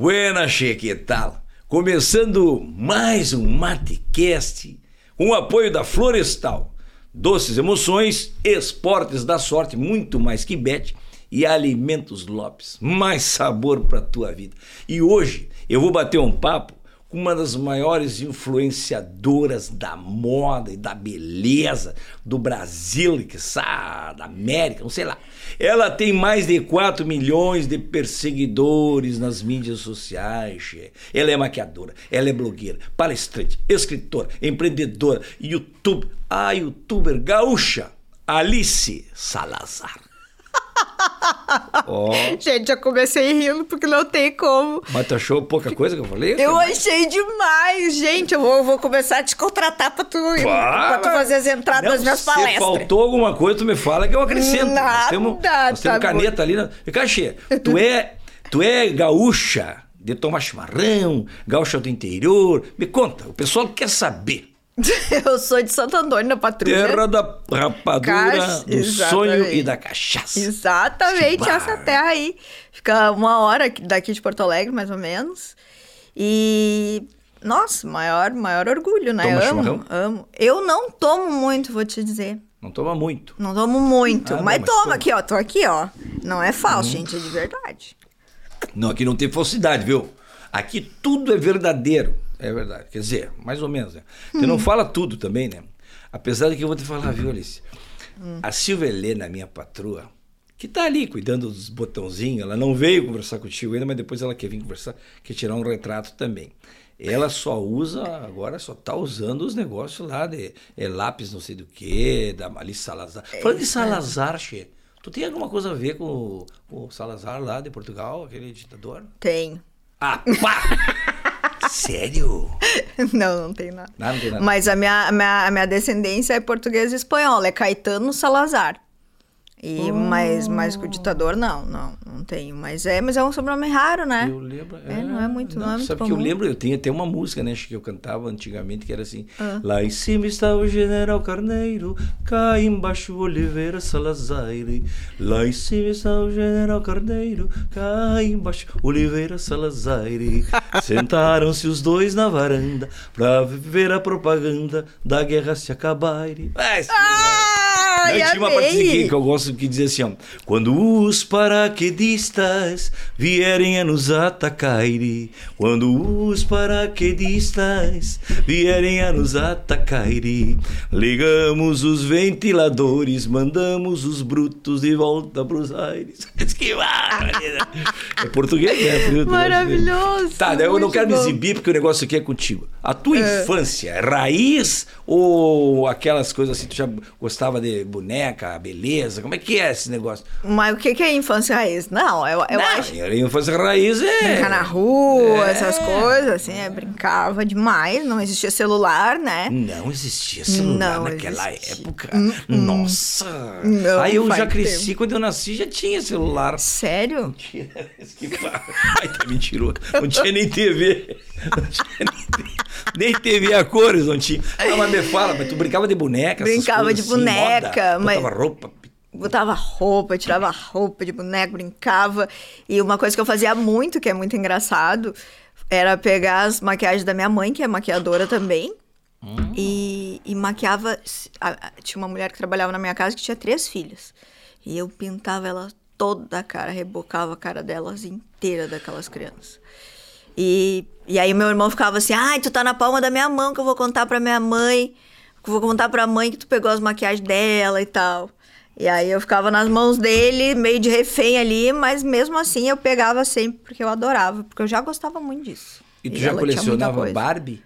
Buenas, che, que tal? Começando mais um Matecast com o apoio da Florestal. Doces emoções, esportes da sorte, muito mais que bet e Alimentos Lopes. Mais sabor para tua vida. E hoje eu vou bater um papo uma das maiores influenciadoras da moda e da beleza do Brasil, que da América, não sei lá. Ela tem mais de 4 milhões de perseguidores nas mídias sociais. Ela é maquiadora, ela é blogueira, palestrante, escritora, empreendedora, YouTube, a youtuber gaúcha, Alice Salazar. Ó, Gente, já comecei rindo porque não tem como. mas tu achou pouca coisa que eu falei? Eu achei demais, gente. Eu vou, eu vou começar a te contratar pra tu, pra tu fazer as entradas Não, das minhas se palestras. faltou alguma coisa, tu me fala que eu acrescento. nós Nada, temos, nós temos tá caneta ali. Na... E, Cachê, tu é, tu é gaúcha de tomar chimarrão, gaúcha do interior. Me conta, o pessoal quer saber. Eu sou de Santo Antônio da Patrulha. Terra da rapadura, do sonho exatamente. e da cachaça. Exatamente, Que essa terra aí. Fica uma hora aqui- daqui de Porto Alegre, mais ou menos. E. Nossa, maior, maior orgulho, né? Toma amo, chimarrão? amo. Eu não tomo muito, vou te dizer. Não toma muito. Não tomo muito. Ah, não, mas, mas toma toma. aqui, ó. Tô aqui, ó. Não é falso, gente, é de verdade. Não, aqui não tem falsidade, viu? Aqui tudo é verdadeiro. É verdade. Quer dizer, mais ou menos, né? Você não fala tudo também, né? Apesar de que eu vou te falar, viu, Alice? A Silvia Helena, minha patroa, que tá ali cuidando dos botãozinhos, ela não veio conversar contigo ainda, mas depois ela quer vir conversar, quer tirar um retrato também. Ela só usa, agora só tá usando os negócios lá de é, lápis não sei do que, da Alice Salazar. Falando de Salazar, Che, tu tem alguma coisa a ver com, o- com o Salazar lá de Portugal, aquele ditador? Tenho. Ah, pá! Sério? Não, não tem nada. Nada, não tem nada. Mas a minha, a minha, a minha descendência é portuguesa e espanhola, é Caetano Salazar. E, mas, mas com o ditador, não, não, não tenho. Mas é, mas é um sobrenome raro, né? Eu lembro. É, não é muito- não é muito Sabe que eu comum. lembro, eu tinha até uma música, né, que eu cantava antigamente, que era assim: Ah. Lá em cima está o General Carneiro, cá embaixo Oliveira Salazar. Lá em cima está o General Carneiro, cá embaixo Oliveira Salazar. Sentaram-se os dois na varanda pra ver a propaganda da guerra se acabar. Vai, Ai, não, tinha uma parte que eu gosto que dizia assim, ó, quando os paraquedistas vierem a nos atacar, quando os paraquedistas vierem a nos atacar, ligamos os ventiladores, mandamos os brutos de volta pros aires. que. É português, né? Né? Maravilhoso, Tá, daí eu não quero me bom. exibir porque o negócio aqui é contigo. A tua infância é raiz ou aquelas coisas assim, tu já gostava de boneca, beleza? Como é que é esse negócio? Mas o que, que é infância raiz? Não, eu, eu não, acho. infância raiz é... Brincar na rua, É. essas coisas, assim, é, brincava demais, não existia celular, né? Não existia celular Não naquela existia. época. Nossa! Não, Aí eu já cresci, tempo. quando eu nasci já tinha celular. Sério? Mentira, que. Ai, tá mentiroso. Não tinha nem TV. Não tinha nem, TV. nem TV a cores, não tinha. Não, mas me fala, mas tu brincava de boneca? Brincava de assim, boneca, moda, mas- Botava roupa. Botava roupa, tirava roupa de boneco, brincava. E uma coisa que eu fazia muito, que é muito engraçado, era pegar as maquiagens da minha mãe, que é maquiadora também, e, e maquiava. Tinha uma mulher que trabalhava na minha casa que tinha três filhas. E eu pintava ela toda a cara, rebocava a cara delas inteira daquelas crianças. E, e aí meu irmão ficava assim, ai, tu tá na palma da minha mão que eu vou contar pra minha mãe, que eu vou contar pra mãe que tu pegou as maquiagens dela e tal. E aí eu ficava nas mãos dele, meio de refém ali, mas mesmo assim eu pegava sempre, porque eu adorava, porque eu já gostava muito disso. E tu já tinha muita colecionava. Barbie?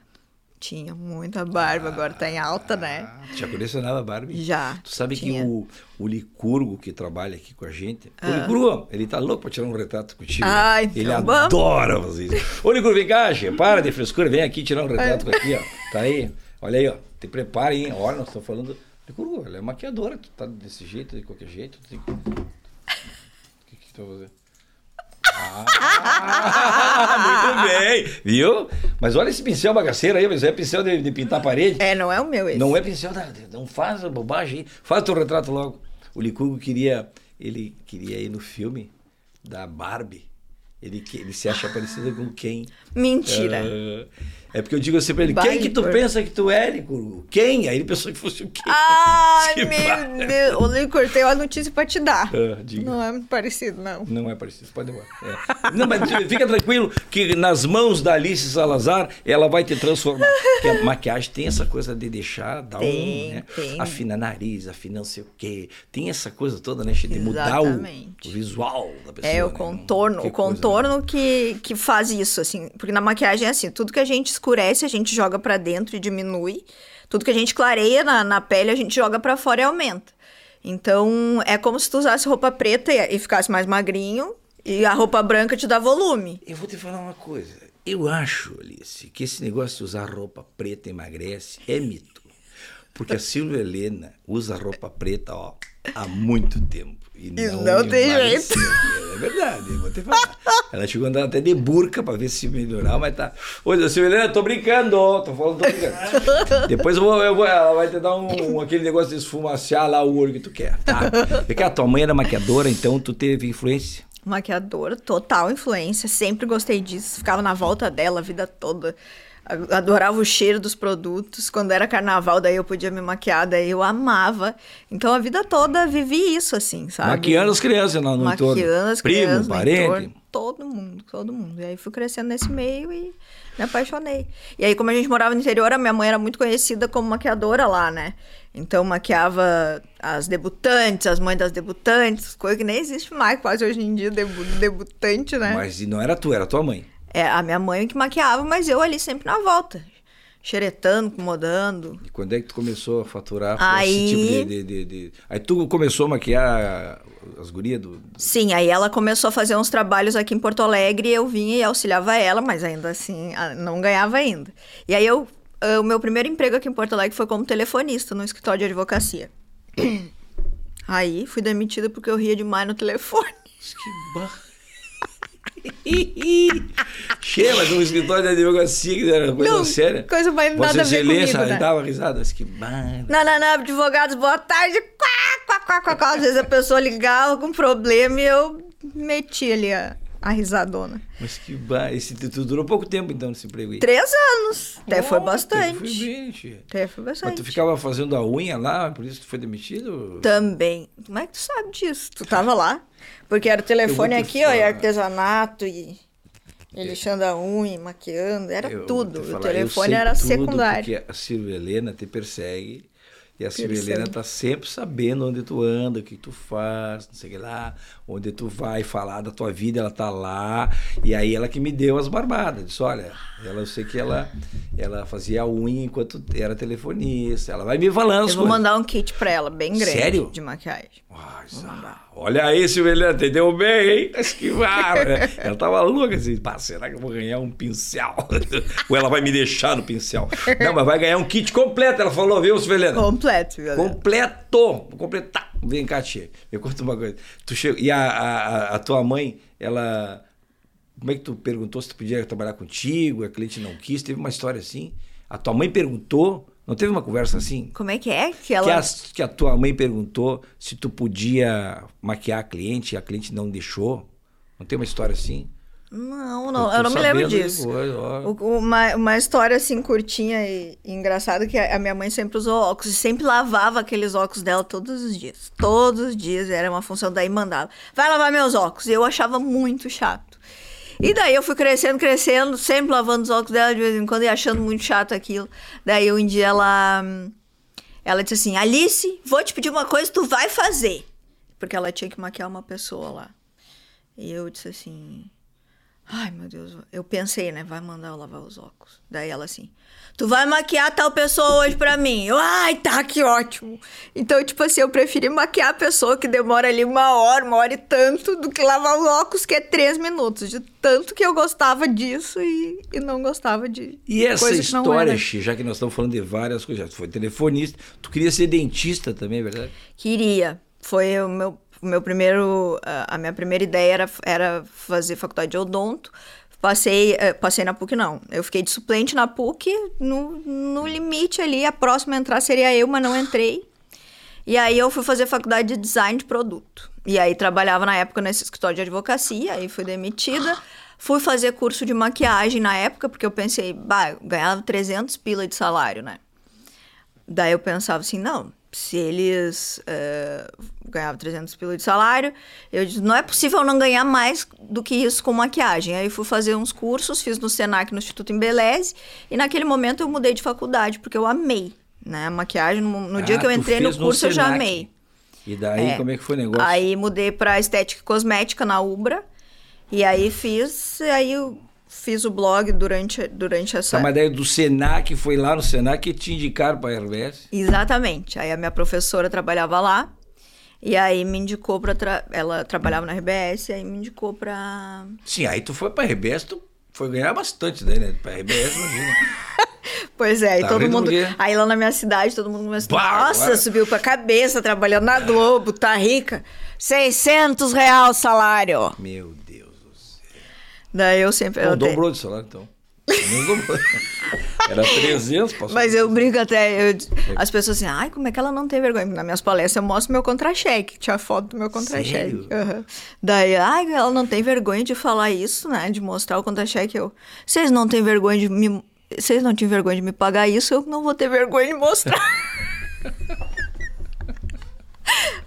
Tinha muita barba, agora tá em alta, né? Ah, já colecionava Barbie? Já, Tu sabe tinha. que o, o Licurgo que trabalha aqui com a gente. O Licurgo, ele tá louco pra tirar um retrato contigo. Ah, ele então vamos. adora fazer isso. Ô, Licurgo, vem cá, che, para de frescura, vem aqui tirar um retrato aqui, ó. Tá aí. Olha aí, ó. Te prepare, hein? Olha, nós estamos falando. Licurgo, ela é maquiadora, tu tá desse jeito, de qualquer jeito. Tu tem. O que, que tu vai fazer? Ah, muito bem, viu? Mas olha esse pincel bagaceiro aí, mas é pincel de, de pintar a parede. É, não é o meu esse. Não é pincel, da- não faz bobagem aí. Faz teu retrato logo. O Licurgo queria, ele queria ir no filme da Barbie. Ele, ele se acha parecido com quem? Mentira. Ah, é porque eu digo assim pra ele, Vai, quem que tu Igor. pensa que tu é, Licuru? Quem? Aí ele pensou que fosse o quê? Ai, meu barra. Deus. Ô, Licor, tem uma notícia pra te dar. Ah. Não é parecido, não. Não é parecido, pode levar. É. Não, mas fica tranquilo que nas mãos da Alice Salazar ela vai te transformar. Porque a maquiagem tem essa coisa de deixar, dar Tem, um, né? tem. Afina nariz, afina não sei o quê. Tem essa coisa toda, né? De mudar o, Exatamente. o visual da pessoa. É, o né? contorno, Que o coisa, contorno que, que faz isso, assim. Porque na maquiagem é assim, tudo que a gente escurece, a gente joga pra dentro e diminui. Tudo que a gente clareia na, na pele, a gente joga pra fora e aumenta. Então, é como se tu usasse roupa preta e, e ficasse mais magrinho, e a roupa branca te dá volume. Eu vou te falar uma coisa. Eu acho, Alice, que esse negócio de usar roupa preta emagrece é mito. Porque a Silvia Helena usa roupa preta, ó, há muito tempo. E não, não tem emagreceu. É verdade, eu vou te falar. Ela chegou a andar até de burca pra ver se melhorar, mas tá. Ô, Silvia Helena, tô brincando, ó, tô falando, tô brincando. Depois eu vou, eu vou- ela vai te dar um, aquele negócio de esfumaciar lá o olho que tu quer, tá? Porque a tua mãe era maquiadora, então tu teve influência. Maquiadora, total influência, sempre gostei disso, ficava na volta dela a vida toda. Adorava o cheiro dos produtos. Quando era carnaval, daí eu podia me maquiar, daí eu amava. Então a vida toda vivi isso, assim, sabe? Maquiando as crianças no entorno. Maquiando as Primo, crianças no parente. entorno. Todo mundo, todo mundo. E aí fui crescendo nesse meio e me apaixonei. E aí, como a gente morava no interior, a minha mãe era muito conhecida como maquiadora lá, né? Então maquiava as debutantes, as mães das debutantes, coisa que nem existe mais quase hoje em dia, debu debutante, né? Mas não era tu, era tua mãe. É a minha mãe que maquiava, mas eu ali sempre na volta. Xeretando, incomodando. E quando é que tu começou a faturar Aí- esse tipo de, de, de- de- Aí tu começou a maquiar as gurias do... do- Sim, aí ela começou a fazer uns trabalhos aqui em Porto Alegre e eu vinha e auxiliava ela, mas ainda assim ah, não ganhava ainda. E aí eu, ah, o meu primeiro emprego aqui em Porto Alegre foi como telefonista no escritório de advocacia. Aí fui demitida porque eu ria demais no telefone. Que barra. Cheia, mas um escritório de advocacia que era coisa Não, séria. coisa mais nada Vossa a ver Excelência comigo, né? dava risada. Mas que barra. Não, não, não, advogados, boa tarde. Quá, quá, quá, quá. Às vezes a pessoa ligava com problema e eu metia ali a, a risadona. Mas que barra. Esse, tu, durou pouco tempo então nesse emprego aí. Três anos. Até foi Oh, bastante. Foi bem. Até foi Mas bastante. tu ficava fazendo a unha lá, por isso tu foi demitido? Também. Como é que tu sabe disso? Tu tava lá? Porque era o telefone aqui, ó, e falar. artesanato, e, e lixando a unha, maquiando, era Eu tudo. te O falar, eu telefone era tudo secundário. Porque a Silvia Helena te persegue. E a Silvia. Helena tá sempre sabendo onde tu anda, o que tu faz, não sei o que lá, onde tu vai falar da tua vida, ela tá lá. E aí ela que me deu as barbadas. Disse, olha, ela, eu sei que ela, ela fazia a unha enquanto era telefonista. Ela vai me falando Eu vou coisas. mandar um kit pra ela, bem grande, Sério? de maquiagem. Olha aí, Silvia Helena, entendeu bem, hein? Vara, né? Ela tava louca assim, pá, será que eu vou ganhar um pincel? Ou ela vai me deixar no pincel? Não, mas vai ganhar um kit completo, ela falou, viu, Silvia Helena? Completo, viu? Completo! Vou completar. Vem cá, tia. Me conta uma coisa. Tu chegou, e a, a- a tua mãe, ela. Como é que tu perguntou se tu podia trabalhar contigo? A cliente não quis? Teve uma história assim? A tua mãe perguntou? Não teve uma conversa assim? Como é que é? Que Que, ela. a, que a tua mãe perguntou se tu podia maquiar a cliente e a cliente não deixou? Não tem uma história assim? Não, não, tô eu não me lembro disso. depois, Uma, uma história assim curtinha e, e engraçada que a a minha mãe sempre usou óculos e sempre lavava aqueles óculos dela todos os dias. Todos os dias era uma função daí mandava. Vai lavar meus óculos. E eu achava muito chato. E daí eu fui crescendo, crescendo, sempre lavando os óculos dela de vez em quando e achando muito chato aquilo. Daí um dia ela ela disse assim: "Alice, vou te pedir uma coisa, tu vai fazer". Porque ela tinha que maquiar uma pessoa lá. E eu disse assim: Ai, meu Deus, eu pensei, né? Vai mandar eu lavar os óculos. Daí ela assim, tu vai maquiar tal pessoa hoje pra mim. Eu, ai, tá, que ótimo. Então, tipo assim, eu preferi maquiar a pessoa que demora ali uma hora, uma hora e tanto, do que lavar os óculos, que é três minutos. De tanto que eu gostava disso e, e não gostava de. E essa história. Xi, já que nós estamos falando de várias coisas, tu foi telefonista, tu queria ser dentista também, é verdade? Queria. Foi o meu, o meu primeiro. A a minha primeira ideia era, era fazer faculdade de odonto. Passei, eh, passei na PUC, não. Eu fiquei de suplente na PUC, no, no limite ali. A próxima a entrar seria eu, mas não entrei. E aí eu fui fazer faculdade de design de produto. E aí trabalhava na época nesse escritório de advocacia, aí fui demitida. Fui fazer curso de maquiagem na época, porque eu pensei, bah, eu ganhava 300 pila de salário, né? Daí eu pensava assim, não, se eles eh, ganhavam 300 pila de salário, eu disse, não é possível não ganhar mais do que isso com maquiagem. Aí fui fazer uns cursos, fiz no Senac, no Instituto Embeleze, e naquele momento eu mudei de faculdade, porque eu amei, né? A maquiagem, no, no dia Ah, que eu entrei no fez no curso, eu já amei. E daí, É. como é que foi o negócio? Aí mudei pra estética e cosmética na Ubra. E aí fiz, e aí eu fiz o blog durante, durante essa. Tá, mas daí do Senac, foi lá no Senac que te indicaram pra RBS. Exatamente. Aí a minha professora trabalhava lá. E aí me indicou pra. Tra... Ela trabalhava na RBS, e aí me indicou pra. Sim, aí tu foi pra RBS, tu foi ganhar bastante daí, né? Pra RBS, imagina. Pois é, e Tá todo vendo mundo. Aí lá na minha cidade, todo mundo começou. Bah, Nossa, agora- subiu pra cabeça, trabalhando na Globo, tá rica. 600 real o salário. Meu Deus. Daí eu sempre. eu Não, até- dobrou de salário, então. Não dobrou. Era 300, passou. Mas eu brinco até, eu- as pessoas assim, ai, como é que ela não tem vergonha? Nas minhas palestras eu mostro meu contra-cheque, tinha foto do meu contra-cheque. Aham. Daí, ai, ela não tem vergonha de falar isso, né? De mostrar o contra-cheque. Eu, vocês não têm vergonha de me. Vocês não tinham vergonha de me pagar isso, eu não vou ter vergonha de mostrar.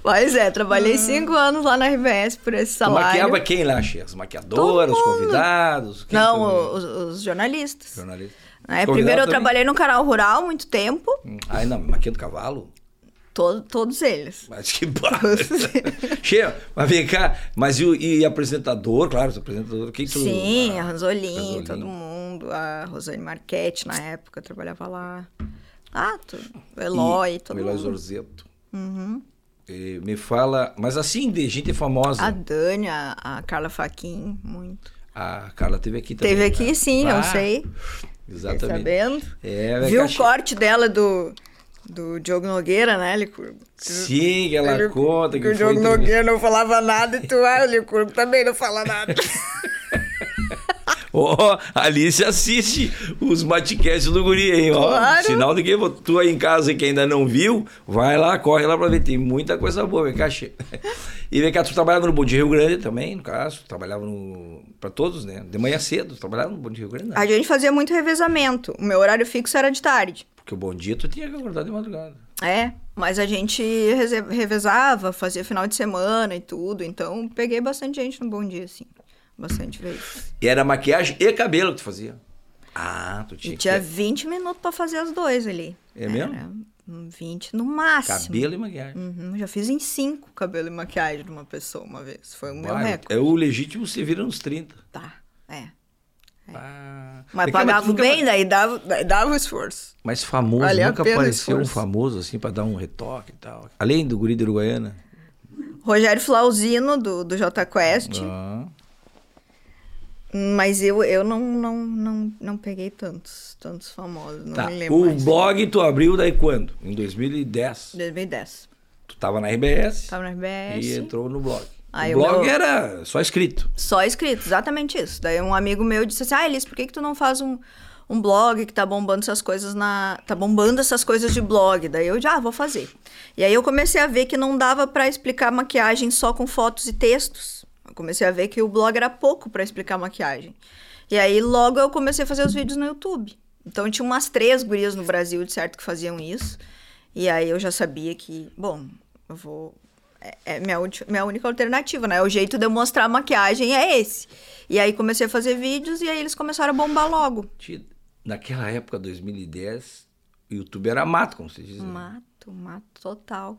Mas é, trabalhei cinco anos lá na RBS por esse Tu salário. maquiava quem lá, Xê? As maquiadoras, os Todo mundo. convidados? Não, os, os jornalistas. jornalistas. É, Os primeiro eu também? trabalhei no canal rural muito tempo, Hum, Ai, não, maquiando cavalo? to- todos eles. Mas que barra. Cheio, mas vem cá, mas e, e apresentador, claro, os apresentador, quem tu... Sim, ah, a Ranzolin, Ranzolin. todo mundo, a Rosane Marchetti na época trabalhava lá. Ah, tu, o Eloy, e todo o Eloy mundo. Zorzeto. E me fala, mas assim, de gente famosa. A Dani, a, a Carla Faquin, muito. A Carla teve aqui também. Teve aqui, né? sim, eu Ah, sei. Fiquei Exatamente. sabendo. É, Viu o corte dela do, do Diogo Nogueira, né? Ele, Sim, ela ele- conta que, que o Diogo Nogueira não falava nada e tu, ah, o Licurgo também não fala nada. Ó, Alice assiste os matcasts do guri, hein? Ó, Claro. Sinal de que tu aí em casa que ainda não viu, vai lá, corre lá pra ver. Tem muita coisa boa, vem cá, Che. E vem cá, tu trabalhava no Bom Dia Rio Grande também, no caso. Trabalhava no... pra todos, né? De manhã cedo, trabalhava no Bom Dia Rio Grande, a gente fazia muito revezamento. O meu horário fixo era de tarde. Porque o Bom Dia tu tinha que acordar de madrugada. É, mas a gente revezava, fazia final de semana e tudo, então peguei bastante gente no Bom Dia, assim. Bastante vezes. E era maquiagem e cabelo que tu fazia. Ah, tu tinha E tinha que... 20 minutos pra fazer as dois ali. É mesmo? Era, hum, 20 no máximo. Cabelo e maquiagem. Uhum, já fiz em 5 cabelo e maquiagem de uma pessoa uma vez. Foi o meu Vai, recorde. é o legítimo se vira nos 30. Tá, é. Ah. Mas cá, pagava nunca- bem, daí dava, daí dava o esforço. Mas famoso, Valia a nunca apareceu um famoso assim pra dar um retoque e tal. Além do guri de Uruguaiana. Rogério Flauzino, do, do J Quest. Ah. Mas eu, eu não, não, não, não peguei tantos, tantos famosos, não Tá. me lembro O mais. blog tu abriu daí quando? Em 2010. 2010. Tu tava na RBS Tava na RBS. e entrou no blog. Aí o o blog meu- era só escrito. Só escrito, exatamente isso. Daí um amigo meu disse assim, ah, Elis, por que, que tu não faz um, um blog que tá bombando essas coisas na... Tá bombando essas coisas de blog. Daí eu já, ah, vou fazer. E aí eu comecei a ver que não dava pra explicar maquiagem só com fotos e textos. Comecei a ver que o blog era pouco pra explicar maquiagem. E aí logo eu comecei a fazer os vídeos no YouTube. Então tinha umas três gurias no Brasil, de certo, que faziam isso. E aí eu já sabia que, bom, eu vou... É, é minha, minha única alternativa, né? O jeito de eu mostrar a maquiagem é esse. E aí comecei a fazer vídeos e aí eles começaram a bombar logo. Naquela época, 2010, o YouTube era mato, como você diz. né? Mato, mato total.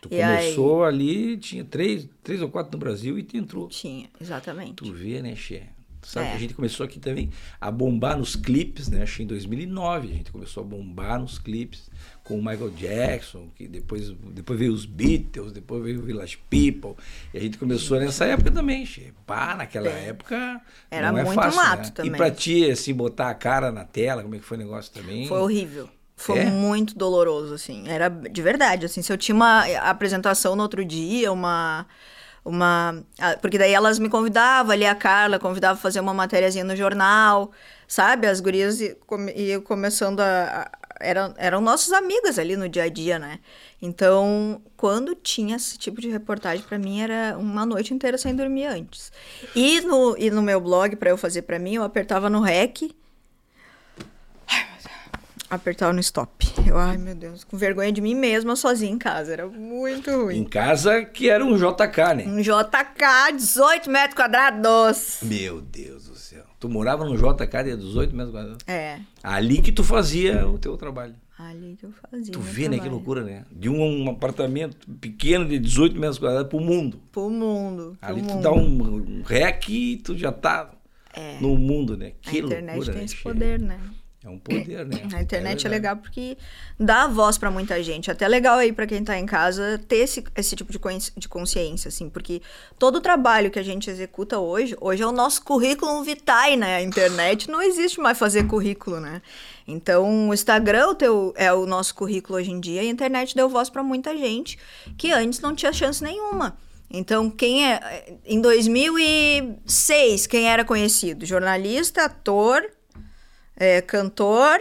Tu e aí, começou ali, tinha três, três ou quatro no Brasil e tu entrou. tinha, exatamente. Tu vê, né, Xê? Tu sabe É. que a gente começou aqui também a bombar nos clipes, né? Acho que em 2009 a gente começou a bombar nos clipes com o Michael Jackson, que depois, depois veio os Beatles, depois veio o Village People. E a gente começou nessa época também, Xê. Pá, naquela época Era não é muito fácil, mato né? também. E pra ti, assim, botar a cara na tela, como é que foi o negócio também? Foi horrível. Foi É? muito doloroso, assim. Era de verdade, assim. Se eu tinha uma apresentação no outro dia, uma... uma Porque daí elas me convidavam, ali a Carla convidava a fazer uma matériazinha no jornal, sabe? As gurias iam começando a, eram, eram nossos amigos ali no dia a dia, né? Então, quando tinha esse tipo de reportagem, para mim era uma noite inteira sem dormir antes. E no, e no meu blog, para eu fazer para mim, eu apertava no REC apertar no stop. Eu, ai meu Deus, com vergonha de mim mesma, sozinha em casa. Era muito ruim. Em casa, que era um JK, né? Um JK, 18 metros quadrados. Meu Deus do céu. Tu morava no JK de 18 metros quadrados? É. Ali que tu fazia o teu trabalho. Ali que eu fazia. Tu vê, né? Que loucura, né? De um, um apartamento pequeno de 18 metros quadrados pro mundo. Pro mundo. Pro Ali mundo. tu dá um, um rec e tu já tá É. no mundo, né? A Que internet loucura, tem né? esse poder, né? É um poder, né? A internet é, verdade. legal porque dá voz pra muita gente. Até legal aí pra quem tá em casa ter esse, esse tipo de, consci- de consciência, assim, porque todo o trabalho que a gente executa hoje, hoje é o nosso currículo vitae, né? A internet não existe mais fazer currículo, né? Então, o Instagram é o, teu, é o nosso currículo hoje em dia e a internet deu voz pra muita gente que antes não tinha chance nenhuma. Então, quem é. Em 2006, quem era conhecido? Jornalista, ator, é, cantor,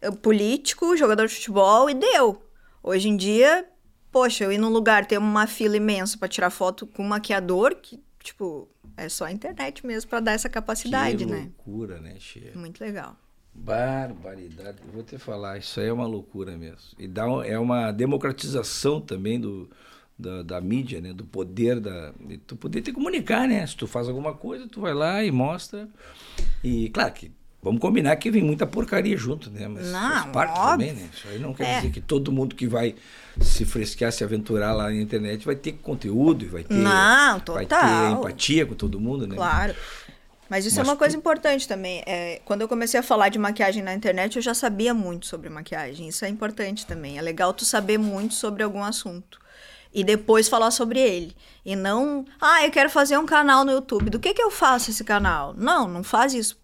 é, político, jogador de futebol e deu. Hoje em dia, poxa, eu ir num lugar, ter uma fila imensa pra tirar foto com um maquiador, que, tipo, é só a internet mesmo pra dar essa capacidade, que né? loucura, né, Che? Muito legal. Barbaridade. Eu vou te falar, isso aí é uma loucura mesmo. E dá, é uma democratização também do, da, da mídia, né? Do poder da. de tu poder te comunicar, né? Se tu faz alguma coisa, tu vai lá e mostra. E claro que. Vamos combinar que vem muita porcaria junto, né? Mas Não, parte também, né? Isso aí não quer É. dizer que todo mundo que vai se fresquear, se aventurar lá na internet vai ter conteúdo e vai ter. Não, Vai ter total. empatia com todo mundo, né? Claro. Mas isso Mas é uma coisa tu- importante também. É, quando eu comecei a falar de maquiagem na internet, eu já sabia muito sobre maquiagem. Isso é importante também. É legal tu saber muito sobre algum assunto. E depois falar sobre ele. E não, ah, eu quero fazer um canal no YouTube. Do que que eu faço esse canal? Não, não faz isso.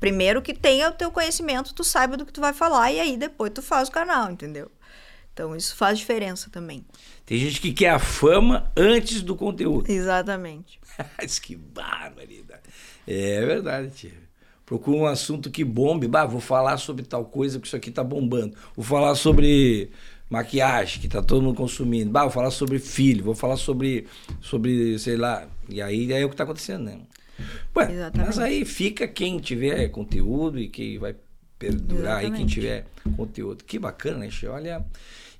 Primeiro que tenha o teu conhecimento, tu saiba do que tu vai falar e aí depois tu faz o canal, entendeu? Então isso faz diferença também. Tem gente que quer a fama antes do conteúdo. Exatamente. Mas que barbaridade. É verdade, tia. Procura um assunto que bombe. Bah, vou falar sobre tal coisa que isso aqui tá bombando. Vou falar sobre maquiagem, que tá todo mundo consumindo. Bah, vou falar sobre filho, vou falar sobre, sobre sei lá. E aí é o que tá acontecendo, né? Ué, Exatamente. mas aí fica quem tiver conteúdo e quem vai perdurar aí, quem Exatamente. tiver conteúdo. Que bacana, né? Olha.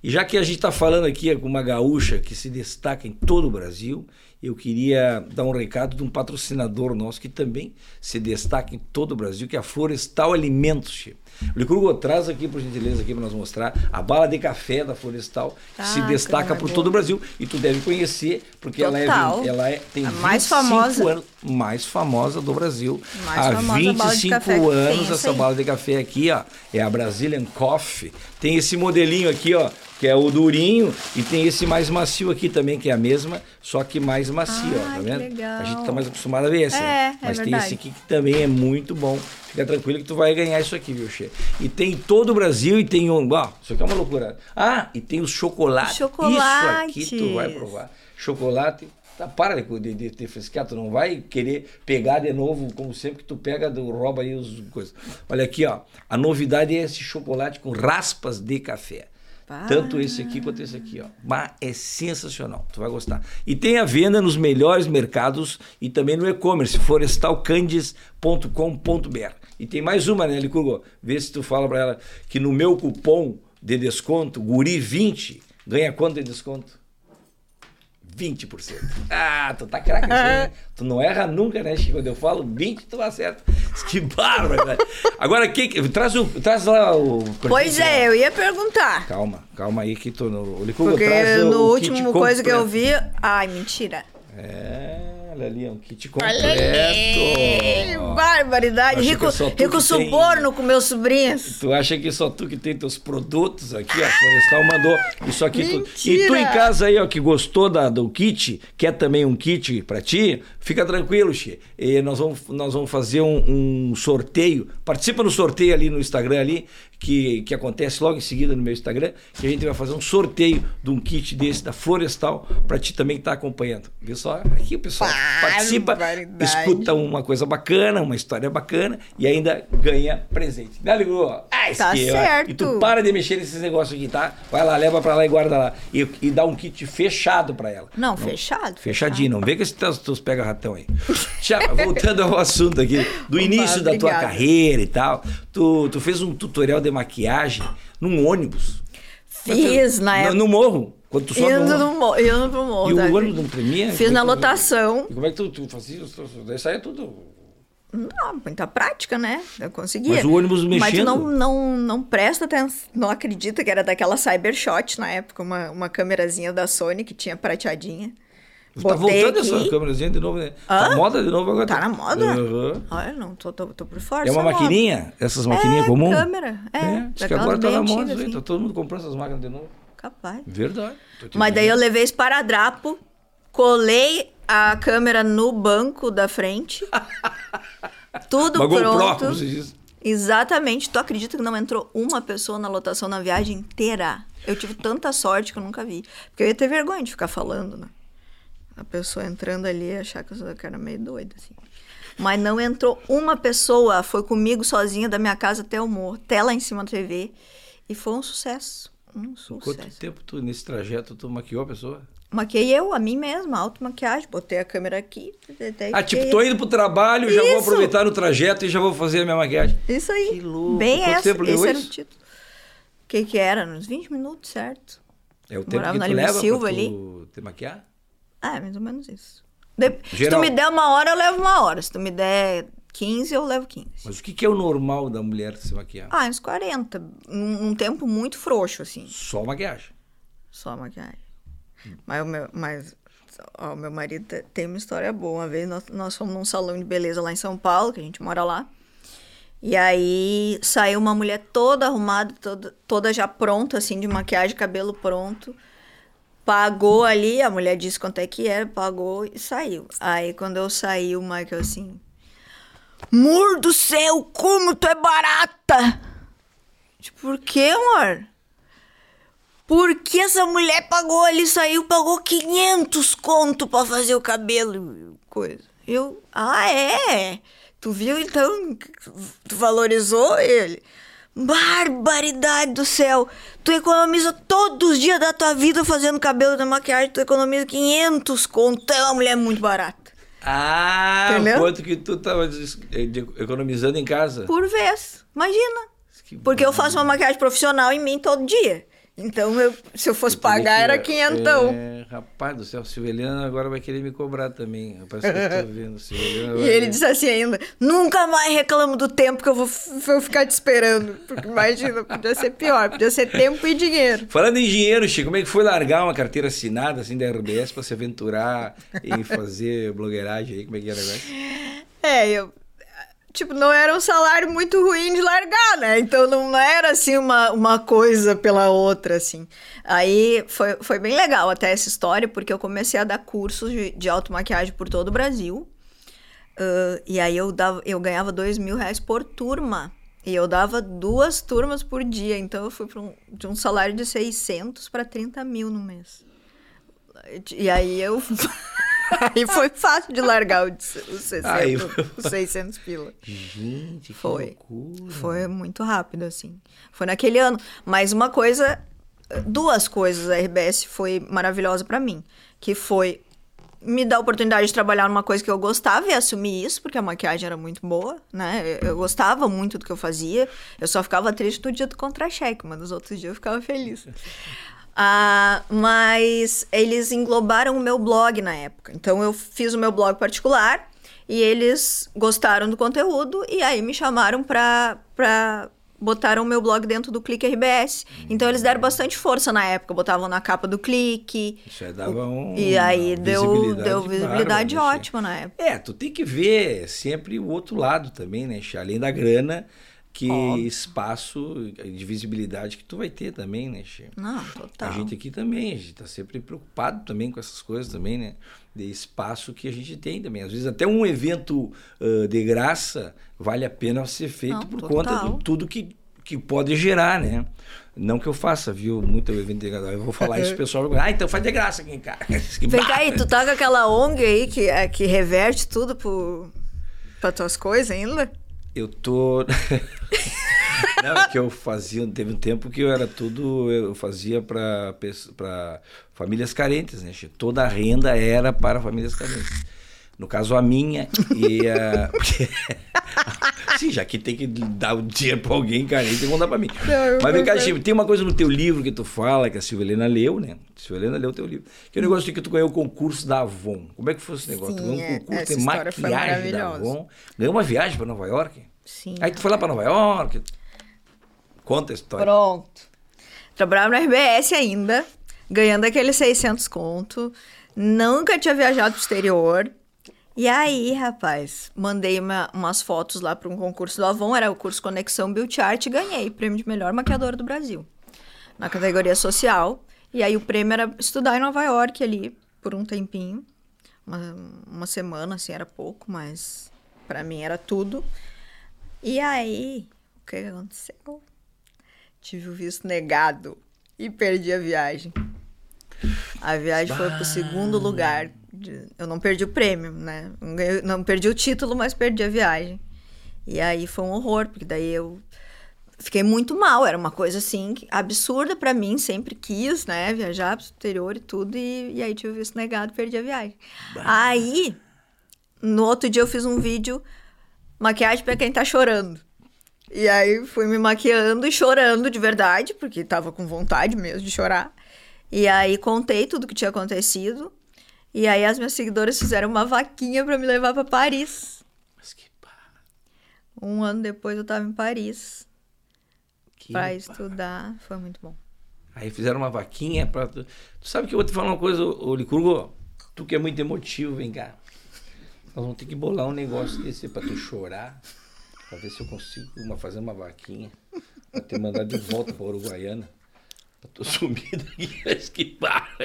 E já que a gente está falando aqui com uma gaúcha que se destaca em todo o Brasil, eu queria dar um recado de um patrocinador nosso que também se destaca em todo o Brasil, que é a Florestal Alimentos. Che. O Licurgo traz aqui, por gentileza, aqui para nós mostrar a bala de café da Florestal, que se Ah, destaca coisa por todo o Brasil. E tu deve conhecer, porque ela é, Total. ela é tem A mais 25 famosa. anos, mais famosa do Brasil. Mais Há famosa bala de 25 café tem anos essa bala de café aqui, ó, é a Brazilian Coffee. Tem esse modelinho aqui, ó, que é o durinho, e tem esse mais macio aqui também, que é a mesma, só que mais macio, ó, tá vendo? legal. A gente tá mais acostumado a ver esse, É, né? é Mas tem verdade. esse aqui que também é muito bom. Fica tranquilo que tu vai ganhar isso aqui, viu, Che? E tem em todo o Brasil e tem um, ó, isso aqui é uma loucura. Ah, e tem os chocolates. Chocolate. Isso aqui tu vai provar. Chocolate Tá, para de, de, de, frescar, tu não vai querer pegar de novo, como sempre que tu pega, do, rouba aí os coisas. Olha aqui, ó. A novidade é esse chocolate com raspas de café. Tanto esse aqui quanto esse aqui, ó. Mas é sensacional, tu vai gostar. E tem a venda nos melhores mercados e também no e-commerce, florestalcandies.com.br. E tem mais uma, né, Licurgo? Vê se tu fala pra ela que no meu cupom de desconto, guri20, ganha quanto de desconto? 20%. Ah, tu tá craque né? Tu não erra nunca, né, Chico? Quando eu falo 20, tu acerta. Que bárbaro, velho. Agora, que, traz, o, traz lá o... Pois é, eu ia perguntar. Calma, calma aí que tu... O Licurgo Porque no último coisa que eu completo. vi. Ai, mentira. É, olha ali, é um kit completo. barbaridade. Rico, tu rico que tem- suborno com meus sobrinhos. Tu acha que só tu que tem teus produtos aqui, a Florestal mandou isso aqui tudo. E tu em casa aí, ó, que gostou da, do kit, quer também um kit pra ti, fica tranquilo, Xê. E nós vamos, nós vamos fazer um, um sorteio. Participa no sorteio ali no Instagram ali, que, que acontece logo em seguida no meu Instagram, que a gente vai fazer um sorteio de um kit desse da Florestal pra ti também que tá acompanhando. Viu só? Aqui o pessoal participa, Barbaridade. escuta uma coisa bacana, uma história bacana e ainda ganha presente. Né, Ligou? Ah, Tá esquema. certo. E tu para de mexer nesses negócios aqui, tá? Vai lá, leva pra lá e guarda lá. E, e dá um kit fechado pra ela. Não, fechado. Fechadinho, não vem com esses teus, teus pega-ratão aí. Já, voltando ao assunto aqui, do Opa, início da tua obrigada. carreira e tal, tu, tu fez um tutorial de maquiagem num ônibus. Fiz na No, época. no morro, quando tu sobe no Indo, morro. no morro, indo pro morro. E tá? o ônibus não tremia? Fiz na é que tu- lotação. E como é que tu, tu fazia? isso? Daí saia tudo. Não, muita prática, né? Eu conseguia. Mas o ônibus Mas tu mexendo? não, não, não presta atenção, não acredita que era daquela Cybershot na época, uma, uma câmerazinha da Sony que tinha prateadinha. Tá voltando aqui. essa câmerazinha de novo, né? Tá Hã? moda de novo agora. Tá na moda? Aham. Olha, não, tô, tô, tô por fora. É uma só moda. maquininha? Essas maquininhas é, comuns? câmera, é. Diz que agora tá na moda aí. assim. Tá todo mundo comprando essas máquinas de novo. Capaz. Verdade. Mas daí eu levei esparadrapo, colei a câmera no banco da frente. tudo GoPro, pronto. se diz. Exatamente. Tu acredita que não entrou uma pessoa na lotação na viagem inteira? Eu tive tanta sorte que eu nunca vi. Porque eu ia ter vergonha de ficar falando, né? A pessoa entrando ali achar que eu sou- era meio doida, assim. Mas não entrou uma pessoa. Foi comigo sozinha da minha casa até o morro. Até lá em cima da TV. E foi um sucesso. Um Quanto sucesso. tempo tu, nesse trajeto, tu maquiou a pessoa? Maquiei eu, a mim mesma, automaquiagem. Botei a câmera aqui. daí Ah, tipo, tô indo pro trabalho, já vou Isso. aproveitar no trajeto e já vou fazer a minha maquiagem. Isso aí. Que louco. Bem Quanto essa, tempo esse era o isso? título. O que que era? Uns 20 minutos, certo? É o tempo Morava que tu leva Silva pra ali. tu te maquiar? É mais ou menos isso. De- Se Geral. tu me der uma hora, eu levo uma hora. Se tu me der 15, eu levo 15. Mas o que, que é o normal da mulher se maquiar? Ah, uns 40. Um, um tempo muito frouxo, assim. Só maquiagem. Só maquiagem. Mas o meu, mas, ó, o meu marido te- tem uma história boa. Uma vez nós, nós fomos num salão de beleza lá em São Paulo, que a gente mora lá. E aí saiu uma mulher toda arrumada, toda, toda já pronta, assim, de maquiagem, cabelo pronto. Pagou ali, a mulher disse quanto é que era, pagou e saiu. Aí quando eu saí, o Michael assim. Mur do céu, como tu é barata! Tipo, por quê, amor? Porque essa mulher pagou ali, saiu, pagou 500 conto pra fazer o cabelo coisa. Eu, ah, é? Tu viu então? Tu valorizou ele? Barbaridade do céu! Tu economiza todos os dias da tua vida fazendo cabelo da maquiagem, tu economiza 500 conto. Tu é uma mulher muito barata. Ah, Entendeu? quanto que tu tava de- economizando em casa? Por vez. Imagina. Que Porque eu faço uma maquiagem profissional em mim todo dia. Então, eu, se eu fosse Eu pagar, que- era quinhentão. É, rapaz do céu, Silveliana agora vai querer me cobrar também. Parece que eu tô vendo. Silveliana E ele disse assim ainda: nunca mais reclamo do tempo que eu vou, vou ficar te esperando. Porque imagina, podia ser pior, podia ser tempo e dinheiro. Falando em dinheiro, Chico, como é que foi largar uma carteira assinada assim da RBS pra se aventurar em fazer blogueiragem aí? Como é que era agora? É, eu. Tipo, não era um salário muito ruim de largar, né? Então não era assim uma, uma coisa pela outra, assim. Aí foi, foi bem legal até essa história, porque eu comecei a dar cursos de, de automaquiagem por todo o Brasil. Ah, e aí eu, dava, eu ganhava dois mil reais por turma. E eu dava duas turmas por dia. Então eu fui um- de um salário de 600 para 30 mil no mês. E aí eu. Aí foi fácil de largar o os 60, Aí- os 600 pila. Gente, que Foi. loucura. Foi muito rápido, assim. Foi naquele ano. Mas uma coisa, duas coisas a RBS foi maravilhosa pra mim. Que foi me dar a oportunidade de trabalhar numa coisa que eu gostava e assumir isso, porque a maquiagem era muito boa, né? Eu, eu gostava muito do que eu fazia. Eu só ficava triste no dia do contra-cheque, mas nos outros dias eu ficava feliz. Ah, mas eles englobaram o meu blog na época. Então eu fiz o meu blog particular e eles gostaram do conteúdo e aí me chamaram pra, pra botaram o meu blog dentro do Clique RBS. Então eles deram bastante força na época, botavam na capa do Clique. Isso aí dava um. E aí deu visibilidade deu visibilidade né, ótima na época. É, tu tem que ver sempre o outro lado também, né? Além da grana, que Óbvio. espaço de visibilidade que tu vai ter também, né, Che? Não, total. A gente aqui também, a gente tá sempre preocupado também com essas coisas também, né? De espaço que a gente tem também. Às vezes até um evento ah, de graça vale a pena ser feito Não, por total. conta de tudo que, que pode gerar, né? Não que eu faça, viu? Muito evento de Eu vou falar isso, o pessoal vai Ah, então faz de graça aqui em casa. Vem cá aí, tu tá com aquela ONG aí que, é, que reverte tudo pro, pra tuas coisas ainda? Eu tô. Não, é que eu fazia, teve um tempo que eu era tudo, eu fazia para famílias carentes, né? Toda a renda era para famílias carentes. No caso, a minha e a. Porque... Sim, já que tem que dar o dinheiro pra alguém, cara, tem que dar pra mim. Não, Mas vem cá, Chico, tem uma coisa no teu livro que tu fala, que a Silvia Helena leu, né? A Silvia Helena leu o teu livro. Que é o negócio de que tu ganhou o concurso da Avon. Como é que foi esse negócio? Sim, tu ganhou um concurso de maquiagem da Avon. Ganhou uma viagem pra Nova York? Sim. Aí tu foi lá pra Nova York. Conta a história. Pronto. Trabalhava no RBS ainda, ganhando aqueles 600 conto. Nunca tinha viajado pro exterior. E aí, rapaz, mandei uma, umas fotos lá para um concurso do Avon, era o curso Conexão Beauty Art e ganhei prêmio de melhor maquiadora do Brasil, na categoria social. E aí o prêmio era estudar em Nova York ali por um tempinho, uma, uma semana, assim, era pouco, mas para mim era tudo. E aí, o que aconteceu? Tive o visto negado e perdi a viagem. A viagem foi pro segundo lugar eu não perdi o prêmio, né? Não perdi o título, mas perdi a viagem. E aí foi um horror, porque daí eu fiquei muito mal. Era uma coisa assim absurda para mim, sempre quis, né? Viajar pro exterior e tudo. E, e aí tive visto negado, perdi a viagem. Bah. Aí, no outro dia eu fiz um vídeo maquiagem para quem tá chorando. E aí fui me maquiando e chorando de verdade, porque tava com vontade mesmo de chorar. E aí contei tudo que tinha acontecido. E aí as minhas seguidoras fizeram uma vaquinha para me levar para Paris. Mas que pá. Um ano depois eu tava em Paris. Pra estudar. Foi muito bom. Aí fizeram uma vaquinha para tu... tu sabe que eu vou te falar uma coisa, ô Licurgo? Tu que é muito emotivo, vem cá. Nós vamos ter que bolar um negócio desse para tu chorar. Pra ver se eu consigo uma, fazer uma vaquinha. Pra te mandar de volta pra Uruguaiana. Pra tu sumir daqui. Mas que barra.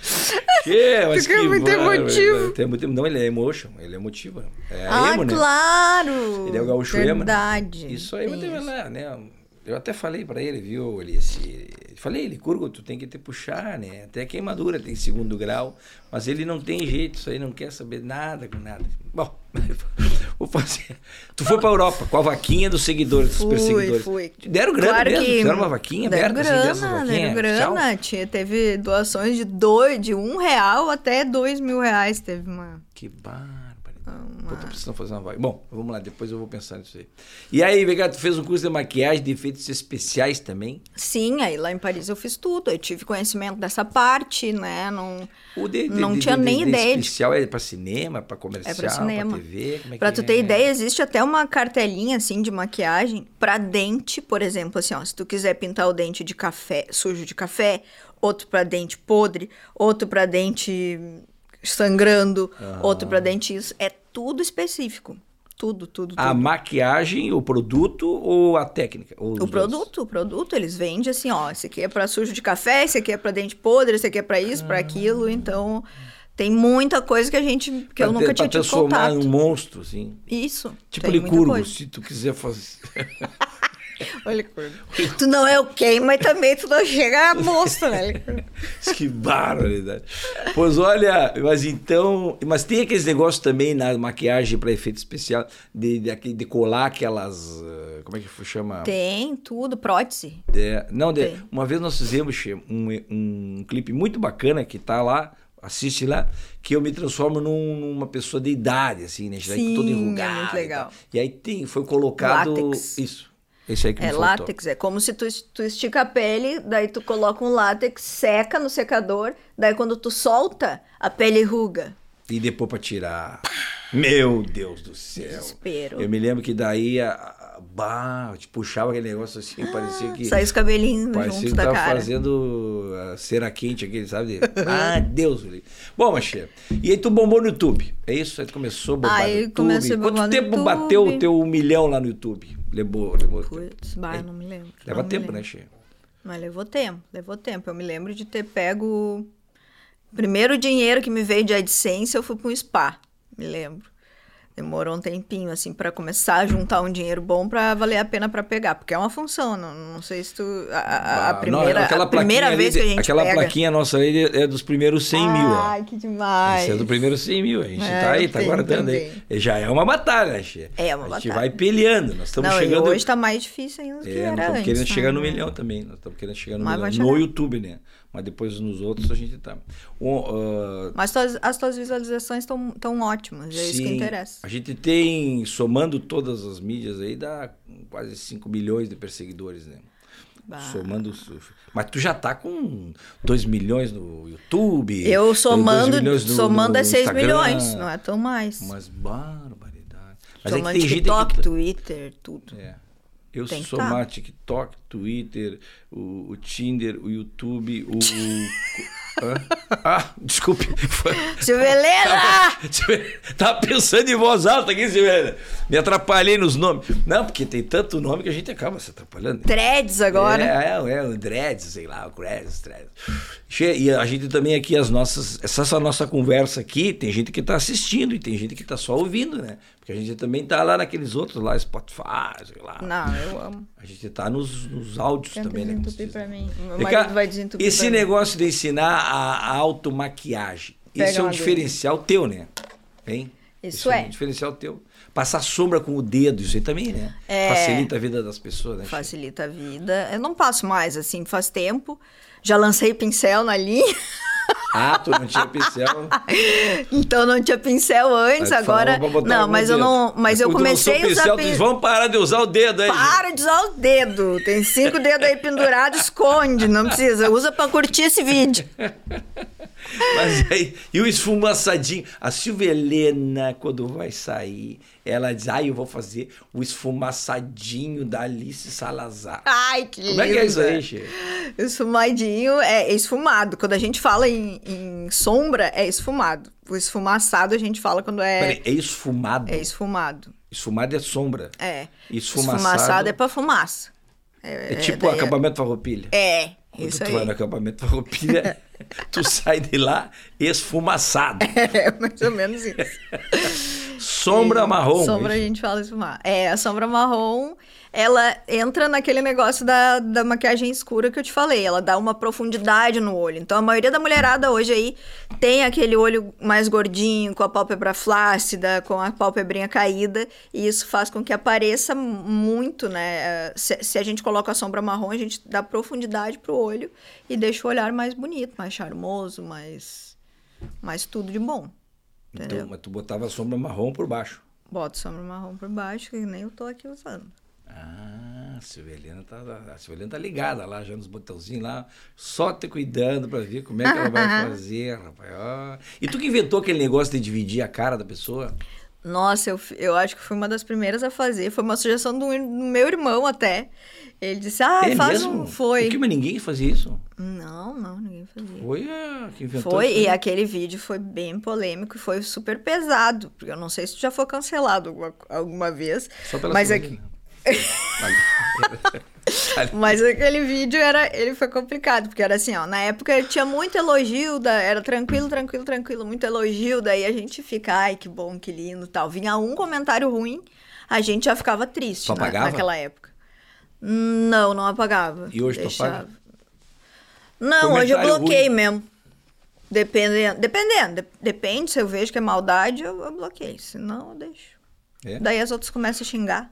Que, mas Fica que muito emotivo. Tem muito, não, ele é emotion, ele é emotivo. É ah, emo, né? claro! Ele é o gaúcho Verdade. emo, né? Isso aí, lá, né? Eu até falei para ele, viu, ele esse, falei, ele curgo, tu tem que te puxar, né? Até queimadura tem segundo grau, mas ele não tem jeito, isso aí não quer saber nada com nada. Bom, vou fazer. Tu foi pra Europa com a vaquinha dos seguidores, dos fui, perseguidores. Fui. Deram grana claro mesmo? Que Fizeram uma vaquinha deram aberta grana, assim, dessas Deram grana, tinha, teve doações de, dois, de um real até dois mil reais, teve uma... Que barbaridade. Uma... Puta, precisando fazer uma vaga. Bom, vamos lá, depois eu vou pensar nisso aí. E aí, Vega, tu fez um curso de maquiagem, de efeitos especiais também? Sim, aí lá em Paris eu fiz tudo. Eu tive conhecimento dessa parte, né? Não, o de, de, não de, tinha nem ideia. De especial é para cinema, para comercial, é para cinema. Pra TV? Como é pra tu ter é? ideia, existe até uma cartelinha assim de maquiagem para dente, por exemplo, assim, ó, se tu quiser pintar o dente de café, sujo de café, outro para dente podre, outro para dente sangrando, outro para dente isso, é tudo específico. Tudo, tudo, tudo. A maquiagem, o produto ou a técnica? Ou o produto, dois? o produto, eles vendem assim, ó, esse aqui é para sujo de café, esse aqui é para dente podre, esse aqui é para isso, ah. para aquilo, então tem muita coisa que a gente que pra eu nunca ter, tinha tido contato. um monstro, assim. Isso. Tipo licurgo, se tu quiser fazer. Olha, tu não é o quem, mas também tu não chega a moça, né? que barbaridade. Pois olha, mas então. Mas tem aqueles negócios também na maquiagem para efeito especial, de, de, de, colar aquelas. Eh, como é que chama? Tem, tudo, prótese. É, não, de, uma vez nós fizemos um, um clipe muito bacana que tá lá assiste lá, que eu me transformo num, numa pessoa de idade, assim, né? Sim, toda enrugada. É muito legal. E, e aí tem, foi colocado. Látex. Isso. Esse aí que é me látex, é como se tu, tu estica a pele, daí tu coloca um látex, seca no secador, daí quando tu solta, a pele ruga. E depois pra tirar. Meu Deus do céu. Desespero. Eu me lembro que daí a, a bah, te puxava aquele negócio assim, ah, parecia que. Sai os cabelinhos parecia junto que tava cara. fazendo a cera quente aquele, sabe? ah, Deus. Bom, Machê. E aí tu bombou no YouTube. É isso? Aí tu começou a bombar aí no YouTube. Quanto tempo YouTube? bateu o teu um milhão lá no YouTube? Levou, levou Putz, bah, é. não me lembro. Leva não tempo, né, Che? Mas levou tempo, levou tempo. Eu me lembro de ter pego. Primeiro dinheiro que me veio de AdSense, eu fui para um spa. Me lembro. Demorou um tempinho, assim, pra começar a juntar um dinheiro bom pra valer a pena pra pegar. Porque é uma função, não, não sei se tu... A, a- Ah, não, primeira, aquela a primeira vez ali, que a gente Aquela pega... plaquinha nossa aí é dos primeiros 100 mil, ó. Ai, que demais. Esse é do primeiro 100 mil, a gente É, tá aí, tá guardando aí. Já é uma batalha, né, Xê? É uma A gente batalha. vai peleando, nós estamos não, chegando... hoje tá mais difícil ainda do que É, nós era estamos antes. querendo né? chegar no milhão também. Nós estamos querendo chegar no Mas milhão. No. YouTube, né? Mas depois nos outros a gente tá. Ah, Mas tuas- as tuas visualizações estão tão ótimas, é isso que sim, interessa. A gente tem, somando todas as mídias aí, dá quase 5 milhões de perseguidores, né? Bah. Somando. Mas tu já tá com 2 milhões no YouTube. Eu 2 somando, no- somando no é 6 Instagram. milhões, não é tão mais. Mas barbaridade. Mas é somando tem gente TikTok, que. Twitter, tudo. É. Eu Tem somar tá. TikTok, Twitter, o, o Tinder, o YouTube, o. o-? Ah, desculpe. Silvelena! Tava pensando em voz alta aqui, Silveira. Me atrapalhei nos nomes. Não, porque tem tanto nome que a gente acaba se atrapalhando. Threads agora. É, é, é o Dreads, sei lá, o Dreads, Dreads. E a gente também aqui, as nossas. Essa, essa nossa conversa aqui, tem gente que tá assistindo e tem gente que tá só ouvindo, né? Porque a gente também tá lá naqueles outros lá, Spotify, lá. Não, eu amo. A gente tá nos, nos áudios Tenta também, né? pra mim. Meu marido vai desentupir Esse pra mim. negócio de ensinar a, a automaquiagem, esse é um diferencial teu, né? Hein? Isso um é. diferencial teu. Passar sombra com o dedo, isso aí também, né? É. Facilita a vida das pessoas, né? Facilita a vida. Eu não passo mais, assim, faz tempo. Já lancei pincel na linha, Ah, tu não tinha pincel. então não tinha pincel antes, agora. Não, mas eu não. Mas eu comecei a usar pincel, Vamos parar de usar o dedo aí. Para de usar o dedo. Tem cinco dedos aí pendurados, esconde. Não precisa. Usa pra curtir esse vídeo. Mas aí, e o esfumaçadinho? A Silvia Helena, quando vai sair, ela diz: Ah, eu vou fazer o esfumaçadinho da Alice Salazar. Ai, que lindo. Como é que é isso aí, Che? Esfumadinho é esfumado. Quando a gente fala em, em sombra, é esfumado. O esfumaçado a gente fala quando é, Peraí, é esfumado. é esfumado. Esfumado é sombra. É. Esfumaçado. Esfumaçado é pra fumaça. É tipo daí- acampamento farroupilha. É, Quando isso tu aí. vai no acampamento farroupilha, tu sai de lá esfumaçado. É, mais ou menos isso. Sombra marrom. Sombra a gente fala esfumar. É, a sombra marrom, ela entra naquele negócio da, da maquiagem escura que eu te falei. Ela dá uma profundidade no olho. Então, a maioria da mulherada hoje aí tem aquele olho mais gordinho, com a pálpebra flácida, com a pálpebrinha caída. E isso faz com que apareça muito, né? Se, se a gente coloca a sombra marrom, a gente dá profundidade pro olho e deixa o olhar mais bonito, mais charmoso, mais, mais tudo de bom. Entendeu? Então, mas tu botava a sombra marrom por baixo. Boto sombra marrom por baixo, que nem eu tô aqui usando. Ah, a Silvelina tá, a Silvelina tá ligada lá, já nos botãozinhos lá, só te cuidando pra ver como é que ela vai fazer, rapaz. E tu que inventou aquele negócio de dividir a cara da pessoa? Nossa, eu, eu acho que fui uma das primeiras a fazer. Foi uma sugestão do, do meu irmão até. Ele disse, ah, é faz mesmo? um... Foi. Por que, mas ninguém fazia isso? Não, não, ninguém fazia. Foi a que inventou Foi, e aquele vídeo foi bem polêmico e foi super pesado. Porque eu não sei se já foi cancelado alguma, alguma vez. Só pela mas, aqui. mas aquele vídeo era, ele foi complicado, porque era assim, ó, na época tinha muito elogio, da, era tranquilo, tranquilo, tranquilo, muito elogio, daí a gente fica, ai, que bom, que lindo, tal. Vinha um comentário ruim, a gente já ficava triste Tu na- apagava? naquela época. Não, não apagava. E hoje tu Deixava. apaga? Não, hoje eu Comentário bloqueei ruim. mesmo. Dependendo, dependendo, de- depende, se eu vejo que é maldade, eu, eu bloqueio, senão eu deixo. É? Daí as outras começam a xingar.